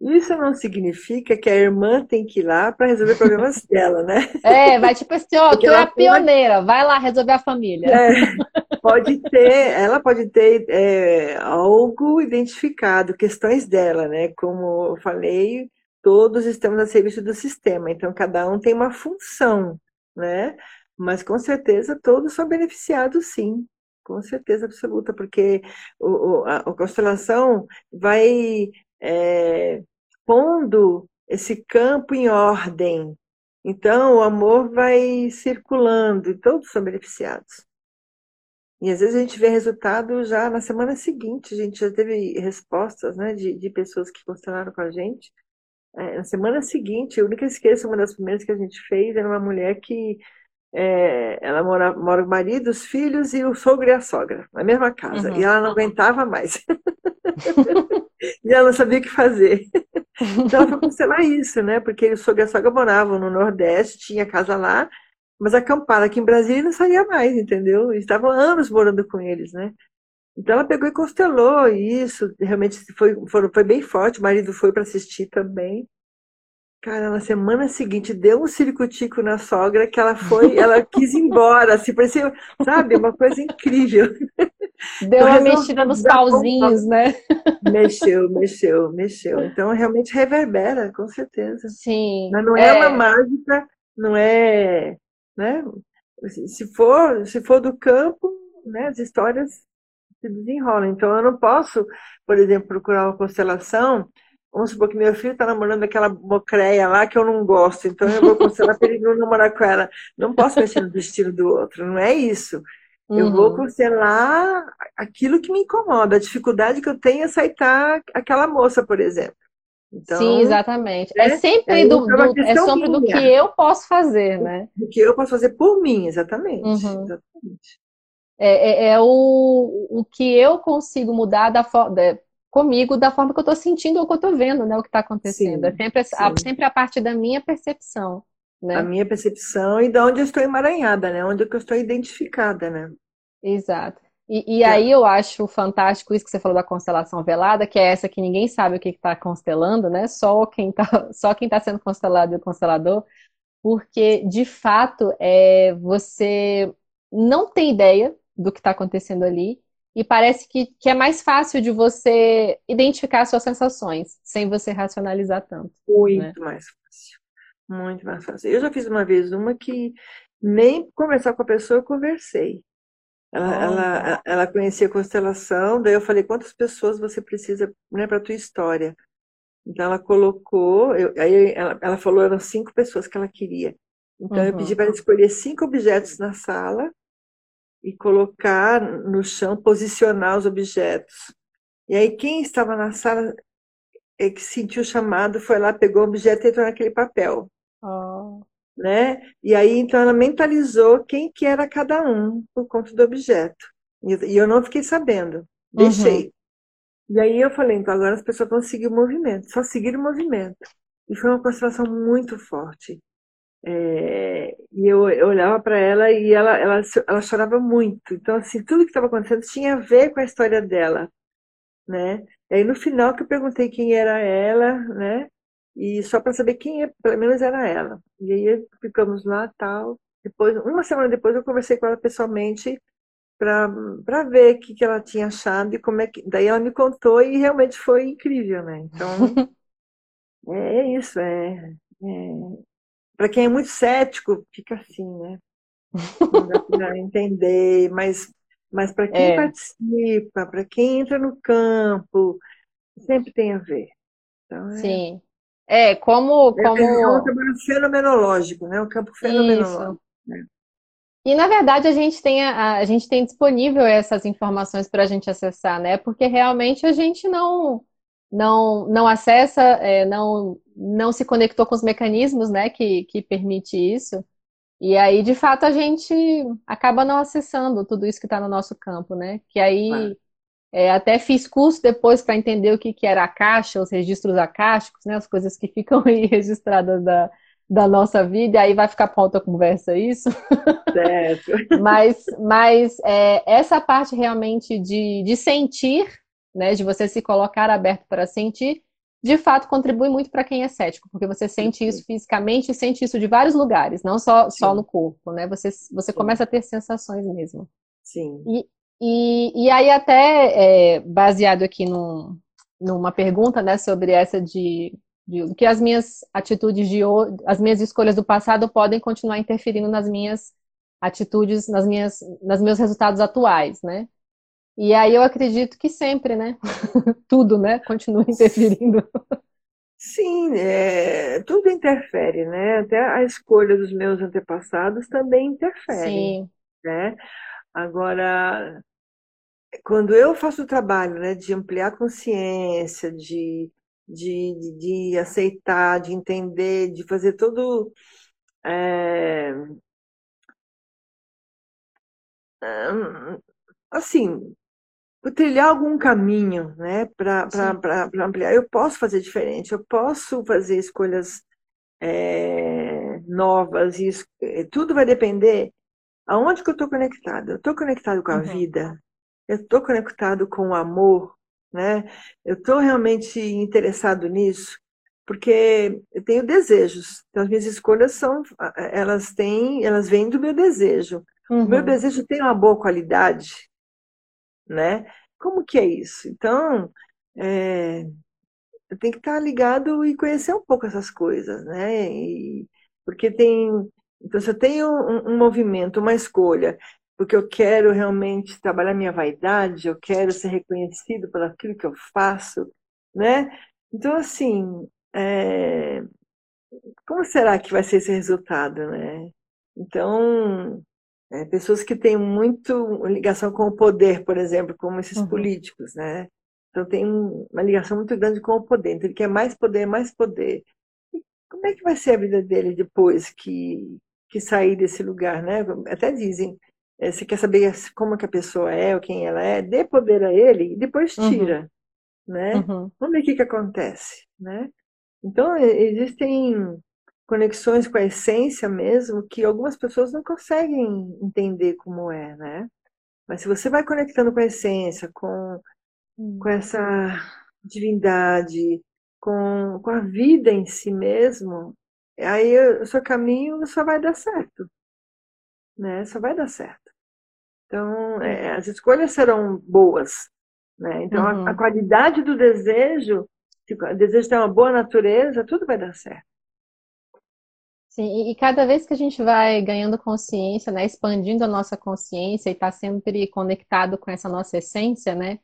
Isso não significa que a irmã tem que ir lá para resolver [laughs] problemas dela, né? É, vai tipo assim, ó, tu é a pioneira, vai lá resolver a família. É, pode ter, ela pode ter é, algo identificado, questões dela, né? Como eu falei, todos estamos a serviço do sistema, então cada um tem uma função, né? Mas com certeza todos são beneficiados, sim, com certeza absoluta, porque o, a, a constelação vai é, pondo esse campo em ordem. Então o amor vai circulando e todos são beneficiados. E às vezes a gente vê resultado já na semana seguinte, a gente já teve respostas né, de, de pessoas que constelaram com a gente. É, na semana seguinte, eu nunca esqueço, uma das primeiras que a gente fez era uma mulher que é, ela mora, mora o marido, os filhos e o sogro e a sogra, na mesma casa. Uhum. E ela não aguentava mais. [laughs] e ela não sabia o que fazer. Então ela foi constelar isso, né? Porque o sogro e a sogra moravam no Nordeste, tinha casa lá, mas acamparam aqui em Brasília e não saía mais, entendeu? Estavam anos morando com eles, né? Então ela pegou e constelou isso, realmente foi, foi, foi bem forte, o marido foi para assistir também. Cara, na semana seguinte deu um ciricutico na sogra que ela foi, ela [laughs] quis ir embora, assim, parecia, sabe, uma coisa incrível. [laughs] Deu então, uma mexida nos pauzinhos, né? Mexeu, mexeu, mexeu. Então realmente reverbera, com certeza. Sim. Mas não é, é uma mágica, não é, né? Se for, se for do campo, né, as histórias se desenrolam. Então eu não posso, por exemplo, procurar uma constelação Vamos supor que meu filho está namorando aquela mocreia lá que eu não gosto, então eu vou constelar para ele não namorar com ela. Não posso mexer no destino do outro, não é isso. Eu vou uhum. constelar aquilo que me incomoda, a dificuldade que eu tenho em aceitar aquela moça, por exemplo. Então, Sim, exatamente. É, é sempre, é, do, do é sempre do que eu posso fazer, né? Do que eu posso fazer por mim, exatamente. Uhum. exatamente. É, é, é, o, o que eu consigo mudar da forma comigo da forma que eu estou sentindo ou que eu estou vendo, né, o que está acontecendo. Sim, é sempre a, sempre a parte da minha percepção, né? A minha percepção e de onde eu estou emaranhada, né? Onde eu estou identificada, né? Exato. E, e é. aí eu acho fantástico isso que você falou da constelação velada, que é essa que ninguém sabe o que está constelando, né? Só quem está [laughs] só quem tá sendo constelado e o constelador, porque de fato é, você não tem ideia do que está acontecendo ali e parece que, que é mais fácil de você identificar suas sensações sem você racionalizar tanto. Muito né? mais fácil. Muito mais fácil. Eu já fiz uma vez uma que nem conversar com a pessoa eu conversei. Ela, ela, ela conhecia a constelação, daí eu falei, quantas pessoas você precisa né, para a tua história? Então ela colocou, eu, aí ela, ela falou, eram cinco pessoas que ela queria. Então uhum. eu pedi para ela escolher cinco objetos na sala e colocar no chão, posicionar os objetos. E aí quem estava na sala é que sentiu o chamado, foi lá, pegou o objeto e entrou naquele papel. Oh né? E aí então ela mentalizou quem que era cada um por conta do objeto. E eu não fiquei sabendo, deixei. Uhum. E aí eu falei, então agora as pessoas vão seguir o movimento, só seguir o movimento. E foi uma constelação muito forte. É, e eu, eu olhava para ela e ela, ela, ela chorava muito. Então, assim, tudo que estava acontecendo tinha a ver com a história dela, né? E aí no final que eu perguntei quem era ela, né? e só para saber quem é, pelo menos era ela. E aí ficamos lá tal. Depois, uma semana depois eu conversei com ela pessoalmente para ver o que, que ela tinha achado e como é que. Daí ela me contou e realmente foi incrível, né? Então [laughs] é, é isso, é, é... para quem é muito cético fica assim, né? Não dá para [laughs] entender, mas mas para quem é. participa, para quem entra no campo, sempre tem a ver. Então, é... Sim. É, como. como... É um trabalho fenomenológico, né? Um campo fenomenológico. Né? E na verdade a gente tem a, a gente tem disponível essas informações para a gente acessar, né? Porque realmente a gente não não não acessa, é, não não se conectou com os mecanismos, né? Que que permite isso. E aí de fato a gente acaba não acessando tudo isso que está no nosso campo, né? Que aí é, até fiz curso depois para entender o que, que era a caixa, os registros acásticos, né, as coisas que [laughs] ficam aí registradas da, da nossa vida, e aí vai ficar para outra conversa isso. Certo. [laughs] mas mas é, essa parte realmente de, de sentir, né, de você se colocar aberto para sentir, de fato contribui muito para quem é cético, porque você sente isso fisicamente e sente isso de vários lugares, não só, só no corpo, né? Você, você começa a ter sensações mesmo. Sim. E, e, e aí, até é, baseado aqui num, numa pergunta né, sobre essa de, de que as minhas atitudes de as minhas escolhas do passado podem continuar interferindo nas minhas atitudes, nas minhas, nos meus resultados atuais, né? E aí eu acredito que sempre, né? [laughs] Tudo, né? Continua interferindo. Sim, é, tudo interfere, né? Até a escolha dos meus antepassados também interfere, Sim. né? Agora, quando eu faço o trabalho né, de ampliar a consciência, de, de, de, de aceitar, de entender, de fazer todo. É, assim, trilhar algum caminho né, para ampliar. Eu posso fazer diferente, eu posso fazer escolhas é, novas, e tudo vai depender Aonde que eu estou conectado? Eu estou conectado com a uhum. vida? Eu estou conectado com o amor? Né? Eu estou realmente interessado nisso? Porque eu tenho desejos. Então, as minhas escolhas são, elas têm, elas vêm do meu desejo. Uhum. O meu uhum. desejo tem uma boa qualidade, né? Como que é isso? Então, é, eu tenho que estar ligado e conhecer um pouco essas coisas, né? E, porque tem então, se eu tenho um, um movimento, uma escolha, porque eu quero realmente trabalhar minha vaidade, eu quero ser reconhecido por aquilo que eu faço, né? Então, assim, é... como será que vai ser esse resultado, né? Então, é, pessoas que têm muito ligação com o poder, por exemplo, como esses uhum. políticos, né? Então, tem uma ligação muito grande com o poder. Então, ele quer mais poder, mais poder. E como é que vai ser a vida dele depois que, que sair desse lugar, né? Até dizem, é, você quer saber como que a pessoa é ou quem ela é, dê poder a ele e depois uhum. tira. Uhum. né? Uhum. Vamos ver o que, que acontece, né? Então, existem conexões com a essência mesmo que algumas pessoas não conseguem entender como é, né? Mas se você vai conectando com a essência, com, hum. com essa divindade, com, com a vida em si mesmo, aí o seu caminho só vai dar certo, né? Só vai dar certo. Então, é, as escolhas serão boas, né? Então, uhum. a, a, qualidade do desejo, se o desejo tem uma boa natureza, tudo vai dar certo. Sim, e cada vez que a gente vai ganhando consciência, né, expandindo a nossa consciência e está sempre conectado com essa nossa essência, né,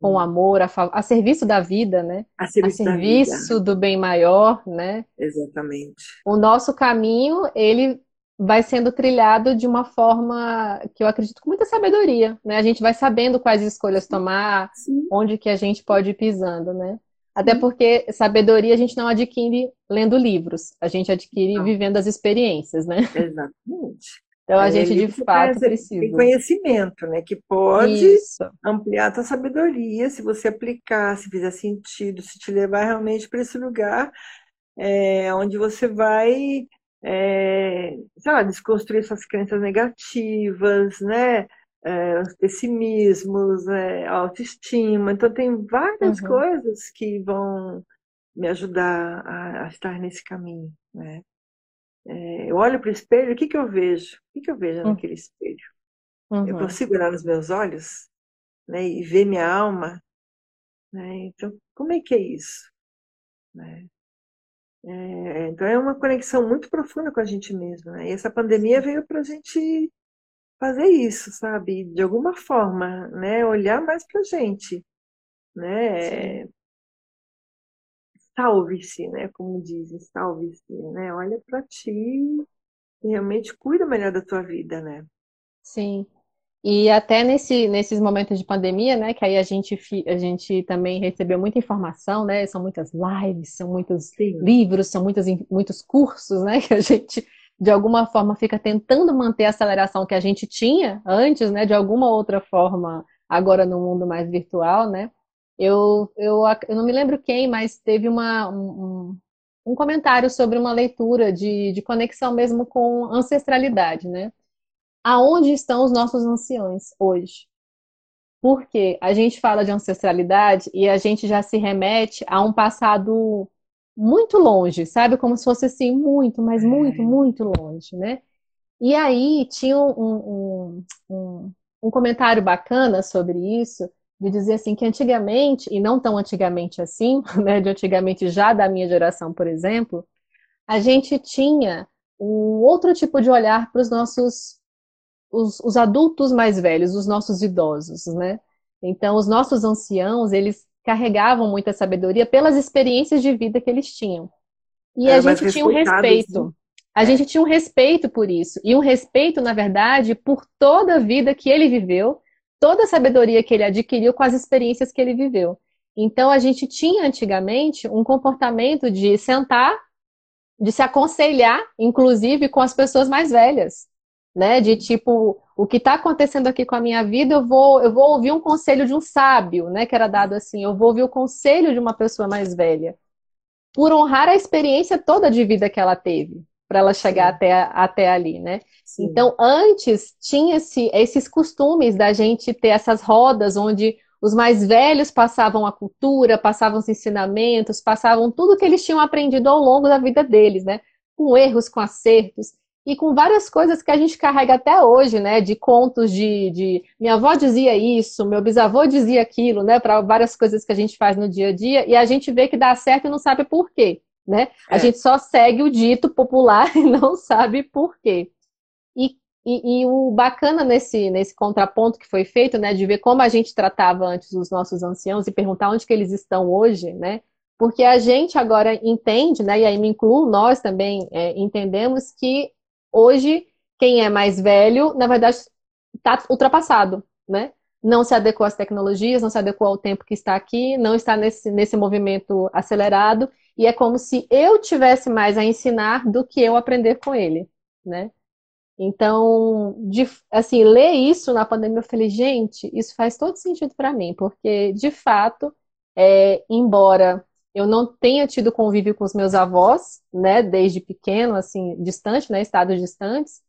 com o hum. amor, a, a serviço da vida, né, a serviço, a serviço do bem maior, né. Exatamente. O nosso caminho, ele vai sendo trilhado de uma forma que eu acredito com muita sabedoria, né? A gente vai sabendo quais escolhas tomar, Sim. onde que a gente pode ir pisando, né? Até porque sabedoria a gente não adquire lendo livros, a gente adquire não. vivendo as experiências, né? Exatamente. Então a é, gente de fato precisa. Tem conhecimento, né? Que pode Isso. ampliar a tua sabedoria se você aplicar, se fizer sentido, se te levar realmente para esse lugar é, onde você vai, é, sei lá, desconstruir suas crenças negativas, né? É, os pessimismos, é, autoestima. Então, tem várias uhum. coisas que vão me ajudar a, a estar nesse caminho. Né? É, eu olho para o espelho, o que, que eu vejo? O que, que eu vejo uhum. naquele espelho? Uhum. Eu consigo olhar nos meus olhos né, e ver minha alma? Né? Então, como é que é isso? Né? É, então, é uma conexão muito profunda com a gente mesmo. Né? E essa pandemia veio para a gente fazer isso, sabe? De alguma forma, né? Olhar mais pra gente, né? Salve-se, né? Como dizem, salve-se, né? Olha para ti e realmente cuida melhor da tua vida, né? Sim. E até nesse, nesses momentos de pandemia, né, que aí a gente, a gente também recebeu muita informação, né, são muitas lives, são muitos Sim. livros, são muitos, muitos cursos, né, [laughs] que a gente de alguma forma fica tentando manter a aceleração que a gente tinha antes, né, de alguma outra forma, agora no mundo mais virtual, né? Eu, eu, eu não me lembro quem, mas teve uma, um, um comentário sobre uma leitura de, de conexão mesmo com ancestralidade, né? Aonde estão os nossos anciões hoje? Porque a gente fala de ancestralidade e a gente já se remete a um passado muito longe, sabe? Como se fosse assim, muito, mas muito, muito longe, né? E aí tinha um, um, um, um comentário bacana sobre isso, de dizer assim que antigamente, e não tão antigamente assim, [laughs] né, de antigamente já da minha geração, por exemplo, a gente tinha um outro tipo de olhar para os nossos os, os, adultos mais velhos, os nossos idosos, né? Então, os nossos anciãos, eles carregavam muita sabedoria pelas experiências de vida que eles tinham. E Era a gente tinha um respeito. Né? A é. gente tinha um respeito por isso. E um respeito, na verdade, por toda a vida que ele viveu, toda a sabedoria que ele adquiriu com as experiências que ele viveu. Então, a gente tinha antigamente um comportamento de sentar, de se aconselhar, inclusive com as pessoas mais velhas né? De tipo, o que está acontecendo aqui com a minha vida, eu vou, eu vou ouvir um conselho de um sábio, né? Que era dado assim, eu vou ouvir o conselho de uma pessoa mais velha, por honrar a experiência toda de vida que ela teve, para ela chegar até, até ali, né? Sim. Então, antes tinha-se esses costumes da gente ter essas rodas onde os mais velhos passavam a cultura, passavam os ensinamentos, passavam tudo que eles tinham aprendido ao longo da vida deles, né? Com erros, com acertos e com várias coisas que a gente carrega até hoje, né? De contos de, de... minha avó dizia isso, meu bisavô dizia aquilo, né? Para várias coisas que a gente faz no dia a dia e a gente vê que dá certo e não sabe por quê, né? É. A gente só segue o dito popular [laughs] e não sabe por quê. E, e, e, o bacana nesse, nesse contraponto que foi feito, né? De ver como a gente tratava antes os nossos anciãos e perguntar onde que eles estão hoje, né? Porque a gente agora entende, né? E aí me incluo, nós também é, entendemos que Hoje, quem é mais velho, na verdade, está ultrapassado, né? Não se adequou às tecnologias, não se adequou ao tempo que está aqui, não está nesse, nesse movimento acelerado, e é como se eu tivesse mais a ensinar do que eu aprender com ele, né? Então, de, assim, ler isso na pandemia, eu falei, gente, isso faz todo sentido para mim, porque, de fato, é, embora eu não tenha tido convívio com os meus avós, né, desde pequeno, assim, distante, né, estados distantes,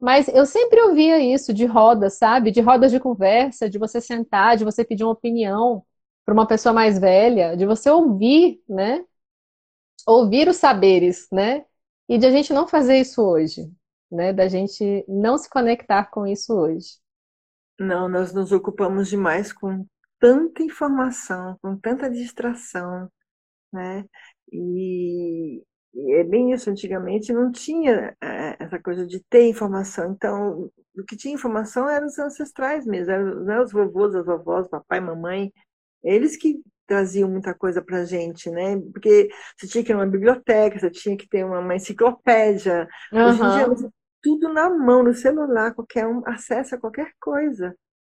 mas eu sempre ouvia isso de rodas, sabe? De rodas de conversa, de você sentar, de você pedir uma opinião para uma pessoa mais velha, de você ouvir, né? Ouvir os saberes, né? E de a gente não fazer isso hoje, né? Da gente não se conectar com isso hoje. Não, nós nos ocupamos demais com tanta informação, com tanta distração, né? E, e é bem isso, antigamente não tinha é, essa coisa de ter informação. Então, o que tinha informação eram os ancestrais mesmo, eram né, os vovôs, as vovós, papai, mamãe, eles que traziam muita coisa para gente, né? Porque você tinha que ir numa biblioteca, você tinha que ter uma, uma enciclopédia. Uhum. Hoje em dia, tudo na mão, no celular, qualquer um acessa qualquer coisa.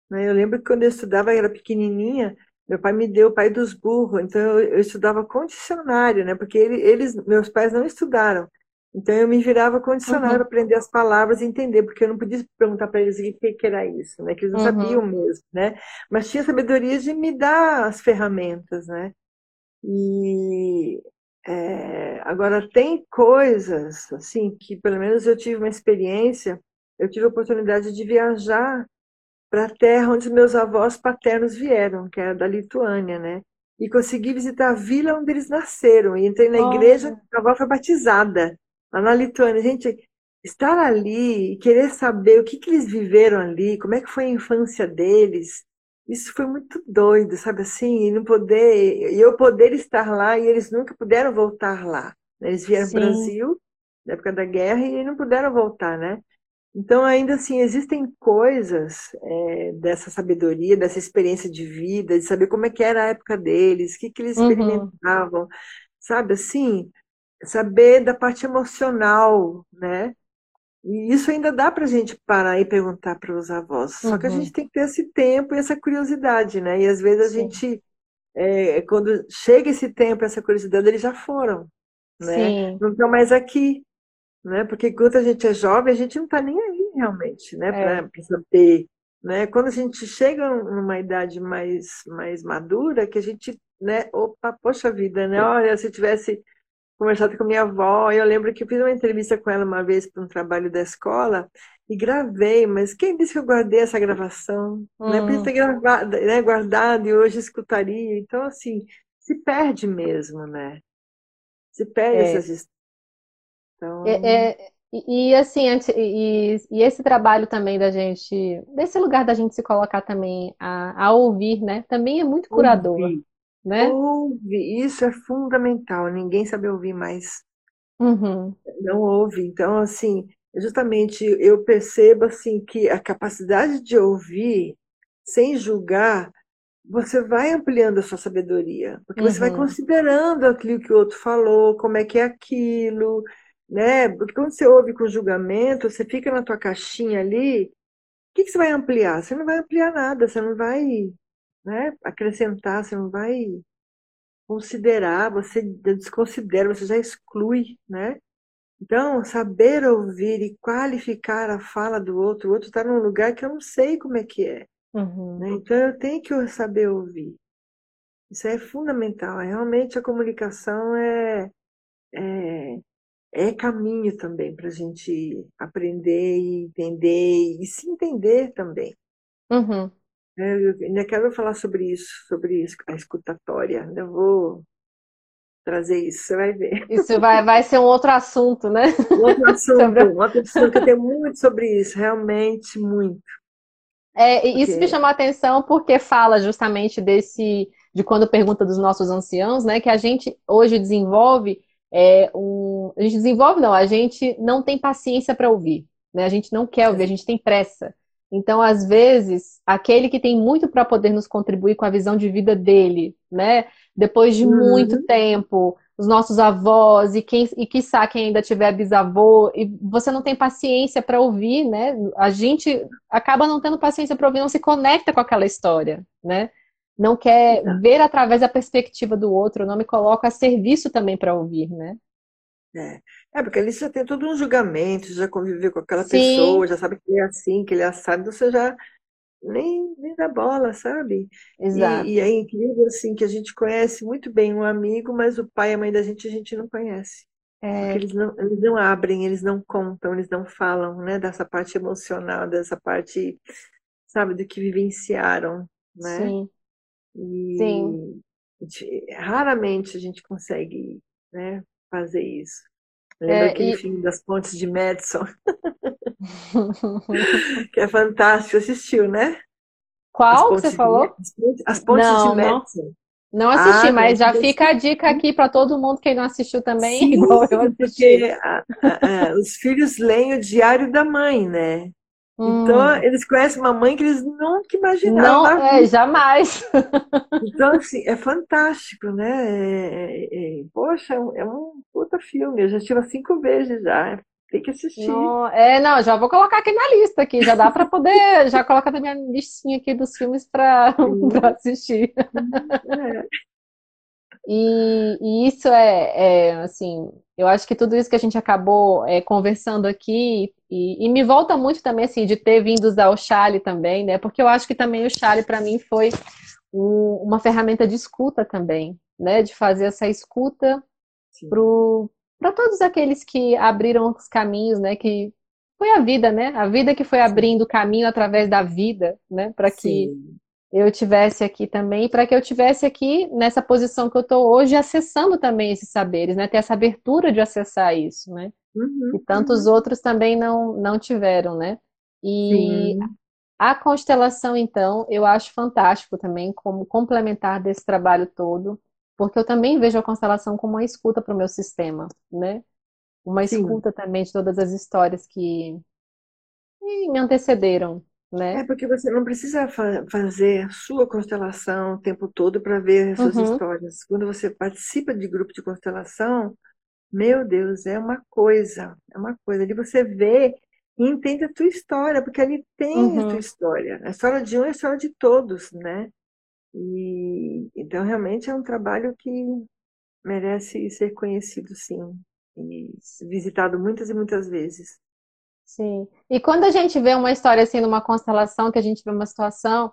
Né? Eu lembro que quando eu estudava, eu era pequenininha, meu pai me deu o pai dos burros, então eu, eu estudava com dicionário, né? Porque ele, eles, meus pais não estudaram. Então eu me virava com dicionário uhum. para aprender as palavras e entender, porque eu não podia perguntar para eles o que, que era isso, né? Que eles não uhum. sabiam mesmo, né? Mas tinha sabedoria de me dar as ferramentas, né? E é, agora tem coisas assim que pelo menos eu tive uma experiência, eu tive a oportunidade de viajar para a terra onde meus avós paternos vieram, que era da Lituânia, né? E consegui visitar a vila onde eles nasceram. E entrei na igreja, oh. a avó foi batizada, lá na Lituânia. Gente, estar ali, querer saber o que, que eles viveram ali, como é que foi a infância deles, isso foi muito doido, sabe assim? E não poder, e eu poder estar lá e eles nunca puderam voltar lá. Né? Eles vieram para o Brasil na época da guerra e não puderam voltar, né? Então, ainda assim, existem coisas é, dessa sabedoria, dessa experiência de vida, de saber como é que era a época deles, o que, que eles uhum. experimentavam, sabe assim? Saber da parte emocional, né? E isso ainda dá para a gente parar e perguntar para os avós. Uhum. Só que a uhum. gente tem que ter esse tempo e essa curiosidade, né? E às vezes a Sim. gente, é, quando chega esse tempo, essa curiosidade, eles já foram, né? Sim. Não estão mais aqui né? Porque quando a gente é jovem, a gente não está nem aí realmente, né? É. Para saber, né? Quando a gente chega numa idade mais mais madura, que a gente, né? Opa, poxa vida, né? Olha, se eu tivesse conversado com minha avó, eu lembro que eu fiz uma entrevista com ela uma vez para um trabalho da escola e gravei, mas quem disse que eu guardei essa gravação? Hum. Né? Podia ter gravado, né? guardado e hoje escutaria. Então, assim, se perde mesmo, né? Se perde é. essas então... É, é, e, assim, e, e, esse trabalho também da gente, desse lugar da gente se colocar também a, a ouvir, né? Também é muito curador, ouvir. né? Ouvir, isso é fundamental. Ninguém sabe ouvir mais. Uhum. Não ouve. Então, assim, justamente eu percebo assim que a capacidade de ouvir sem julgar você vai ampliando a sua sabedoria, porque uhum. você vai uhum. considerando aquilo que o outro falou, como é que é aquilo, né? Porque quando você ouve com julgamento, você fica na tua caixinha ali, o que, que você vai ampliar? Você não vai ampliar nada, você não vai né, acrescentar, você não vai considerar, você desconsidera, você já exclui, né? Então, saber ouvir e qualificar a fala do outro, o outro está num lugar que eu não sei como é que é. Uhum. Né? Então, eu tenho que saber ouvir. Isso é fundamental. Realmente, a comunicação é, é é caminho também para a gente aprender e entender e se entender também. Uhum. É, eu ainda quero falar sobre isso, sobre a escutatória. Eu vou trazer isso, você vai ver. Isso vai, vai ser um outro assunto, né? Um outro [laughs] assunto, sobre... um outro assunto, eu tenho muito sobre isso, realmente muito. É, porque... Isso me chamou a atenção porque fala justamente desse, de quando pergunta dos nossos anciãos, né, que a gente hoje desenvolve é um. A gente desenvolve, não, a gente não tem paciência para ouvir, né? A gente não quer ouvir, a gente tem pressa. Então, às vezes, aquele que tem muito para poder nos contribuir com a visão de vida dele, né? Depois de uhum. muito tempo, os nossos avós e quem e quiçá quem ainda tiver bisavô, e você não tem paciência para ouvir, né? A gente acaba não tendo paciência para ouvir, não se conecta com aquela história, né? Não quer ver através da perspectiva do outro, não me coloca a serviço também para ouvir, né? É. é, porque ali você já tem todo um julgamento, já conviveu com aquela Sim. pessoa, já sabe que ele é assim, que ele é assado, então você já nem, nem dá bola, sabe? Exato. E, e é incrível, assim, que a gente conhece muito bem um amigo, mas o pai e a mãe da gente a gente não conhece. É, Porque eles não, eles não abrem, eles não contam, eles não falam, né, dessa parte emocional, dessa parte, sabe, do que vivenciaram, né? sim, E sim. raramente a gente consegue, né, fazer isso. Lembra É, aquele e... filme das Pontes de Madison, [laughs] que é fantástico, assistiu, né? Qual que você de, falou? as Pontes Pontes de Não, não, Madison. não assisti, Ah, não, mas já fica a dica aqui para todo mundo que não assistiu também, [laughs] Sim, igual eu assisti. porque a- a- a- os filhos leem o diário da mãe, né? Então, Hum, eles conhecem uma mãe que eles nunca imaginaram não, é, jamais. [laughs] Então, assim, é fantástico, né? É- é- é- poxa, é um, é um puta filme. Eu já umas cinco vezes já. Tem que assistir. Não, é, não, já vou colocar aqui na lista aqui, já dá para poder, já coloca na minha listinha aqui dos filmes para [laughs] assistir. É, E, e isso é, é, assim, eu acho que tudo isso que a gente acabou é, conversando aqui, e, e me volta muito também, assim, de ter vindo usar o Chale também, né? Porque eu acho que também o Chale, para mim, foi um- uma ferramenta de escuta também, né? De fazer essa escuta para todos aqueles que abriram os caminhos, né? Que foi a vida, né? A vida que foi abrindo o caminho através da vida, né? Para que eu tivesse aqui também, para que eu tivesse aqui nessa posição que eu estou hoje, acessando também esses saberes, né? Ter essa abertura de acessar isso, né? Uhum, E tantos uhum. outros também não, não tiveram, né? E Sim, a constelação, então, eu acho fantástico também como complementar desse trabalho todo, porque eu também vejo a constelação como uma escuta para o meu sistema, né? Uma sim. escuta também de todas as histórias que me antecederam, É né? porque você não precisa fa- fazer a sua constelação o tempo todo para ver as suas Uhum, histórias. Quando você participa de grupo de constelação, meu Deus, é uma coisa, é uma coisa. Ali você vê e entende a tua história, porque ali tem a tua uhum. história. A história de um é a história de todos, né? E então realmente é um trabalho que merece ser conhecido, sim, e visitado muitas e muitas vezes. Sim. E quando a gente vê uma história assim numa constelação, que a gente vê uma situação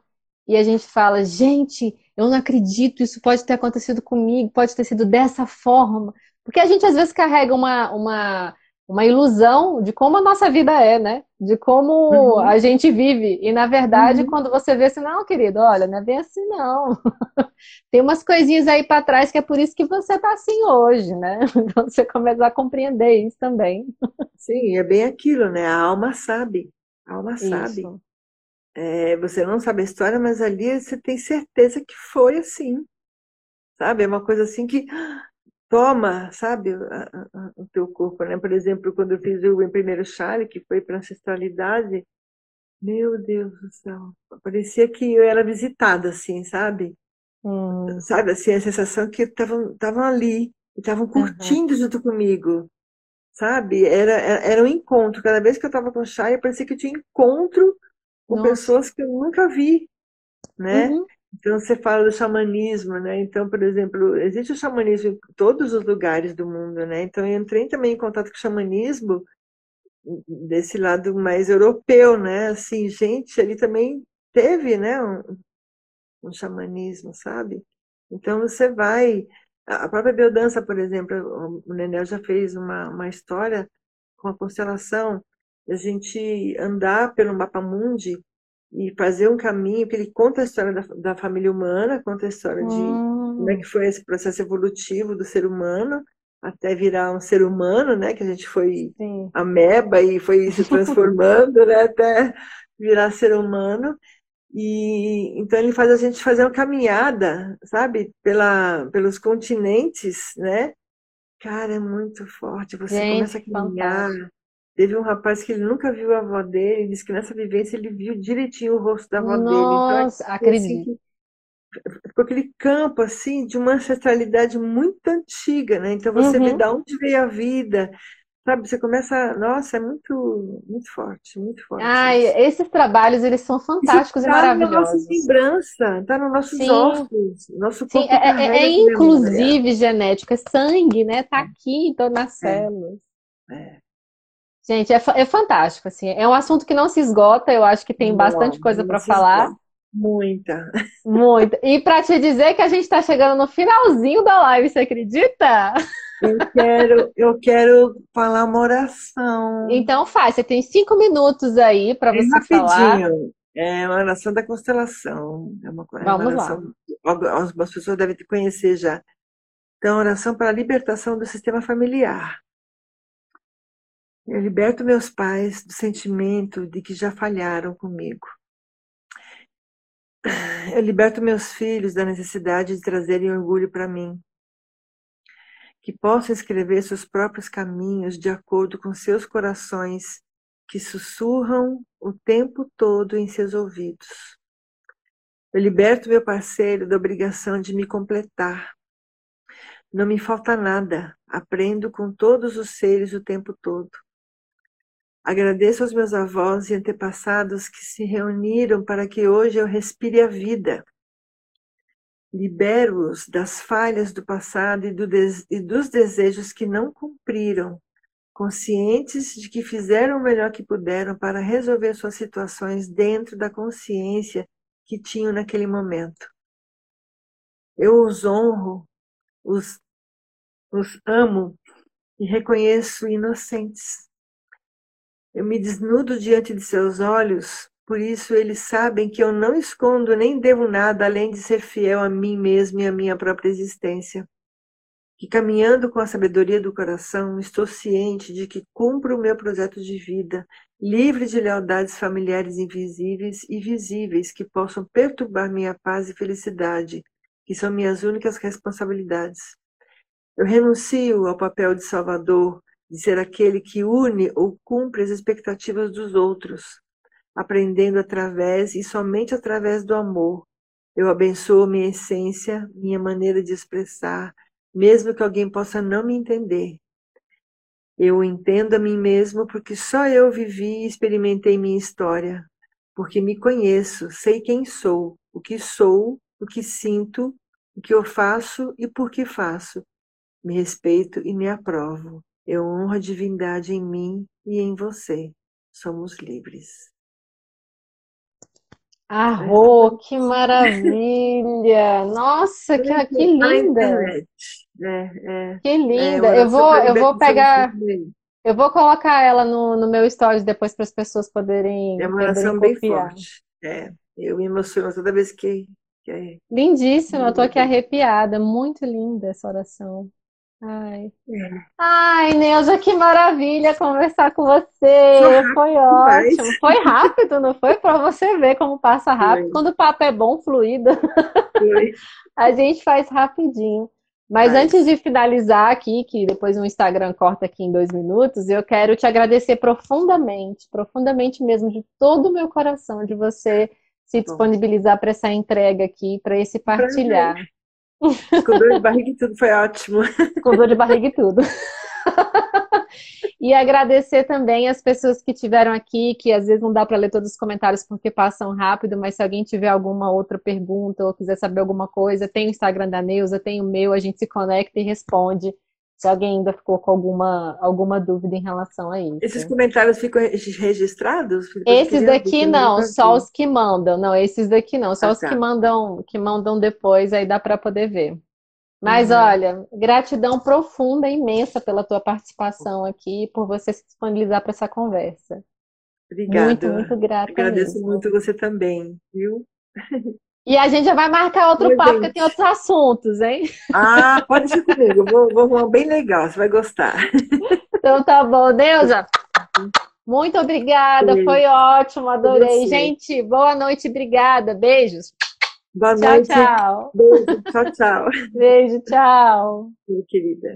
e a gente fala, gente, eu não acredito, isso pode ter acontecido comigo, pode ter sido dessa forma. Porque a gente às vezes carrega uma, uma, uma ilusão de como a nossa vida é, né? De como Uhum, a gente vive. E na verdade, uhum. quando você vê assim, não, querido, olha, não é bem assim, não. [laughs] Tem umas coisinhas aí para trás que é por isso que você tá assim hoje, né? [laughs] Então você começa a compreender isso também. Sim, é bem aquilo, né? A alma sabe, a alma sabe. Isso. É, você não sabe a história, mas ali você tem certeza que foi assim, sabe? É uma coisa assim que toma, sabe, a- a- o teu corpo, né? Por exemplo, quando eu fiz o meu primeiro chale, que foi para ancestralidade, meu Deus do céu, parecia que eu era visitada, assim, sabe? Hum, Sabe, assim, a sensação que estavam ali, estavam curtindo junto comigo, sabe? Era, era, era um encontro. Cada vez que eu estava com chale, parecia que eu tinha encontro com Nossa. pessoas que eu nunca vi, né? Uhum. Então você fala do xamanismo, né? Então, por exemplo, existe o xamanismo em todos os lugares do mundo, né? Então eu entrei também em contato com o xamanismo desse lado mais europeu, né? Assim, gente, ali também teve, né, um, um xamanismo, sabe? Então você vai, a própria biodança, por exemplo, o Nenel já fez uma, uma história com a constelação, a gente andar pelo mapa mundi e fazer um caminho que ele conta a história da, da família humana, conta a história de como é que Hum, foi esse processo evolutivo do ser humano até virar um ser humano, né? Que a gente foi sim. ameba e foi se [laughs] transformando, né? Até virar ser humano. E então ele faz a gente fazer uma caminhada, sabe? Pela, pelos continentes, né? Cara, é muito forte. Você começa Gente, a caminhar. fantástico. Teve um rapaz que ele nunca viu a avó dele, ele disse que nessa vivência ele viu direitinho o rosto da avó dele. Então é Nossa, assim acredito. que ficou aquele campo assim de uma ancestralidade muito antiga, né? Então você vê Uhum. de onde veio a vida, sabe? Você começa, nossa, é muito, muito forte, muito forte Ai, isso. esses trabalhos, eles são fantásticos e está na nossa maravilhosos. lembrança, está nos nossos Sim, ossos. Nosso sim, corpo é, é- é carrega essa memória. inclusive genético, é sangue, né? Tá aqui, então nas É, células. é. Gente, é, é fantástico, assim. É um assunto que não se esgota, eu acho que tem não, bastante coisa para falar. Muita. Muita. E para te dizer que a gente está chegando no finalzinho da live, você acredita? Eu quero, eu quero falar uma oração. Então faz, você tem cinco minutos aí para é você rapidinho. falar. É uma oração da constelação. É uma, é Vamos uma oração, lá. Algumas pessoas devem te conhecer já. Então, oração para a libertação do sistema familiar. Eu liberto meus pais do sentimento de que já falharam comigo. Eu liberto meus filhos da necessidade de trazerem orgulho para mim. Que possam escrever seus próprios caminhos de acordo com seus corações que sussurram o tempo todo em seus ouvidos. Eu liberto meu parceiro da obrigação de me completar. Não me falta nada, aprendo com todos os seres o tempo todo. Agradeço aos meus avós e antepassados que se reuniram para que hoje eu respire a vida. Libero-os das falhas do passado e, do e, dos desejos que não cumpriram, conscientes de que fizeram o melhor que puderam para resolver suas situações dentro da consciência que tinham naquele momento. Eu os honro, os, os amo e reconheço inocentes eu me desnudo diante de seus olhos, por isso eles sabem que eu não escondo nem devo nada além de ser fiel a mim mesmo e à minha própria existência. Que caminhando com a sabedoria do coração, estou ciente de que cumpro o meu projeto de vida, livre de lealdades familiares invisíveis e visíveis que possam perturbar minha paz e felicidade, que são minhas únicas responsabilidades. Eu renuncio ao papel de salvador, de ser aquele que une ou cumpre as expectativas dos outros, aprendendo através e somente através do amor. Eu abençoo minha essência, minha maneira de expressar, mesmo que alguém possa não me entender. Eu entendo a mim mesmo porque só eu vivi e experimentei minha história, porque me conheço, sei quem sou, o que sou, o que sinto, o que eu faço e por que faço. Me respeito e me aprovo. Eu honro a divindade em mim e em você. Somos livres. Arro, [laughs] que maravilha! Nossa, que, que linda! É, é, que linda! É, eu vou, eu vou pegar, eu vou colocar ela no, no meu stories depois para as pessoas poderem. É uma oração bem forte. É, eu me emociono toda vez que. que é... Lindíssima, eu tô aqui arrepiada, muito linda essa oração. Ai. É. Ai, Neuza, que maravilha conversar com você. Foi ótimo. Foi rápido, não foi? Para você ver como passa rápido. Foi. Quando o papo é bom, fluido, [laughs] a gente faz rapidinho. Mas Mas... antes de finalizar aqui, que depois o Instagram corta aqui em dois minutos, eu quero te agradecer profundamente, profundamente mesmo, de todo o meu coração, de você se disponibilizar para essa entrega aqui, para esse partilhar. Prazer. [laughs] Com dor de barriga e tudo, foi ótimo. [laughs] Com dor de barriga e tudo. e agradecer também as pessoas que tiveram aqui, que às vezes não dá para ler todos os comentários porque passam rápido, mas se alguém tiver alguma outra pergunta ou quiser saber alguma coisa, tem o Instagram da Neuza, tem o meu, a gente se conecta e responde se alguém ainda ficou com alguma, alguma dúvida em relação a isso. Esses comentários ficam registrados? Esses daqui não, só os que mandam. Não, esses daqui não, só ah, os tá. que mandam que mandam depois, aí dá para poder ver. Mas uhum. olha, gratidão profunda, imensa pela tua participação aqui, por você se disponibilizar para essa conversa. Obrigada. Muito, muito grata. Agradeço mesmo. muito você também, viu? [laughs] E a gente já vai marcar outro Oi, papo, gente. porque tem outros assuntos, hein? Ah, pode ser comigo. Vou, vou, vou bem legal, você vai gostar. Então tá bom, Neuza. Muito obrigada, Beijo. foi ótimo, adorei. Gente, boa noite, obrigada. Beijos. Boa tchau, noite. Tchau, Beijo, tchau, tchau. Beijo, tchau. Minha querida.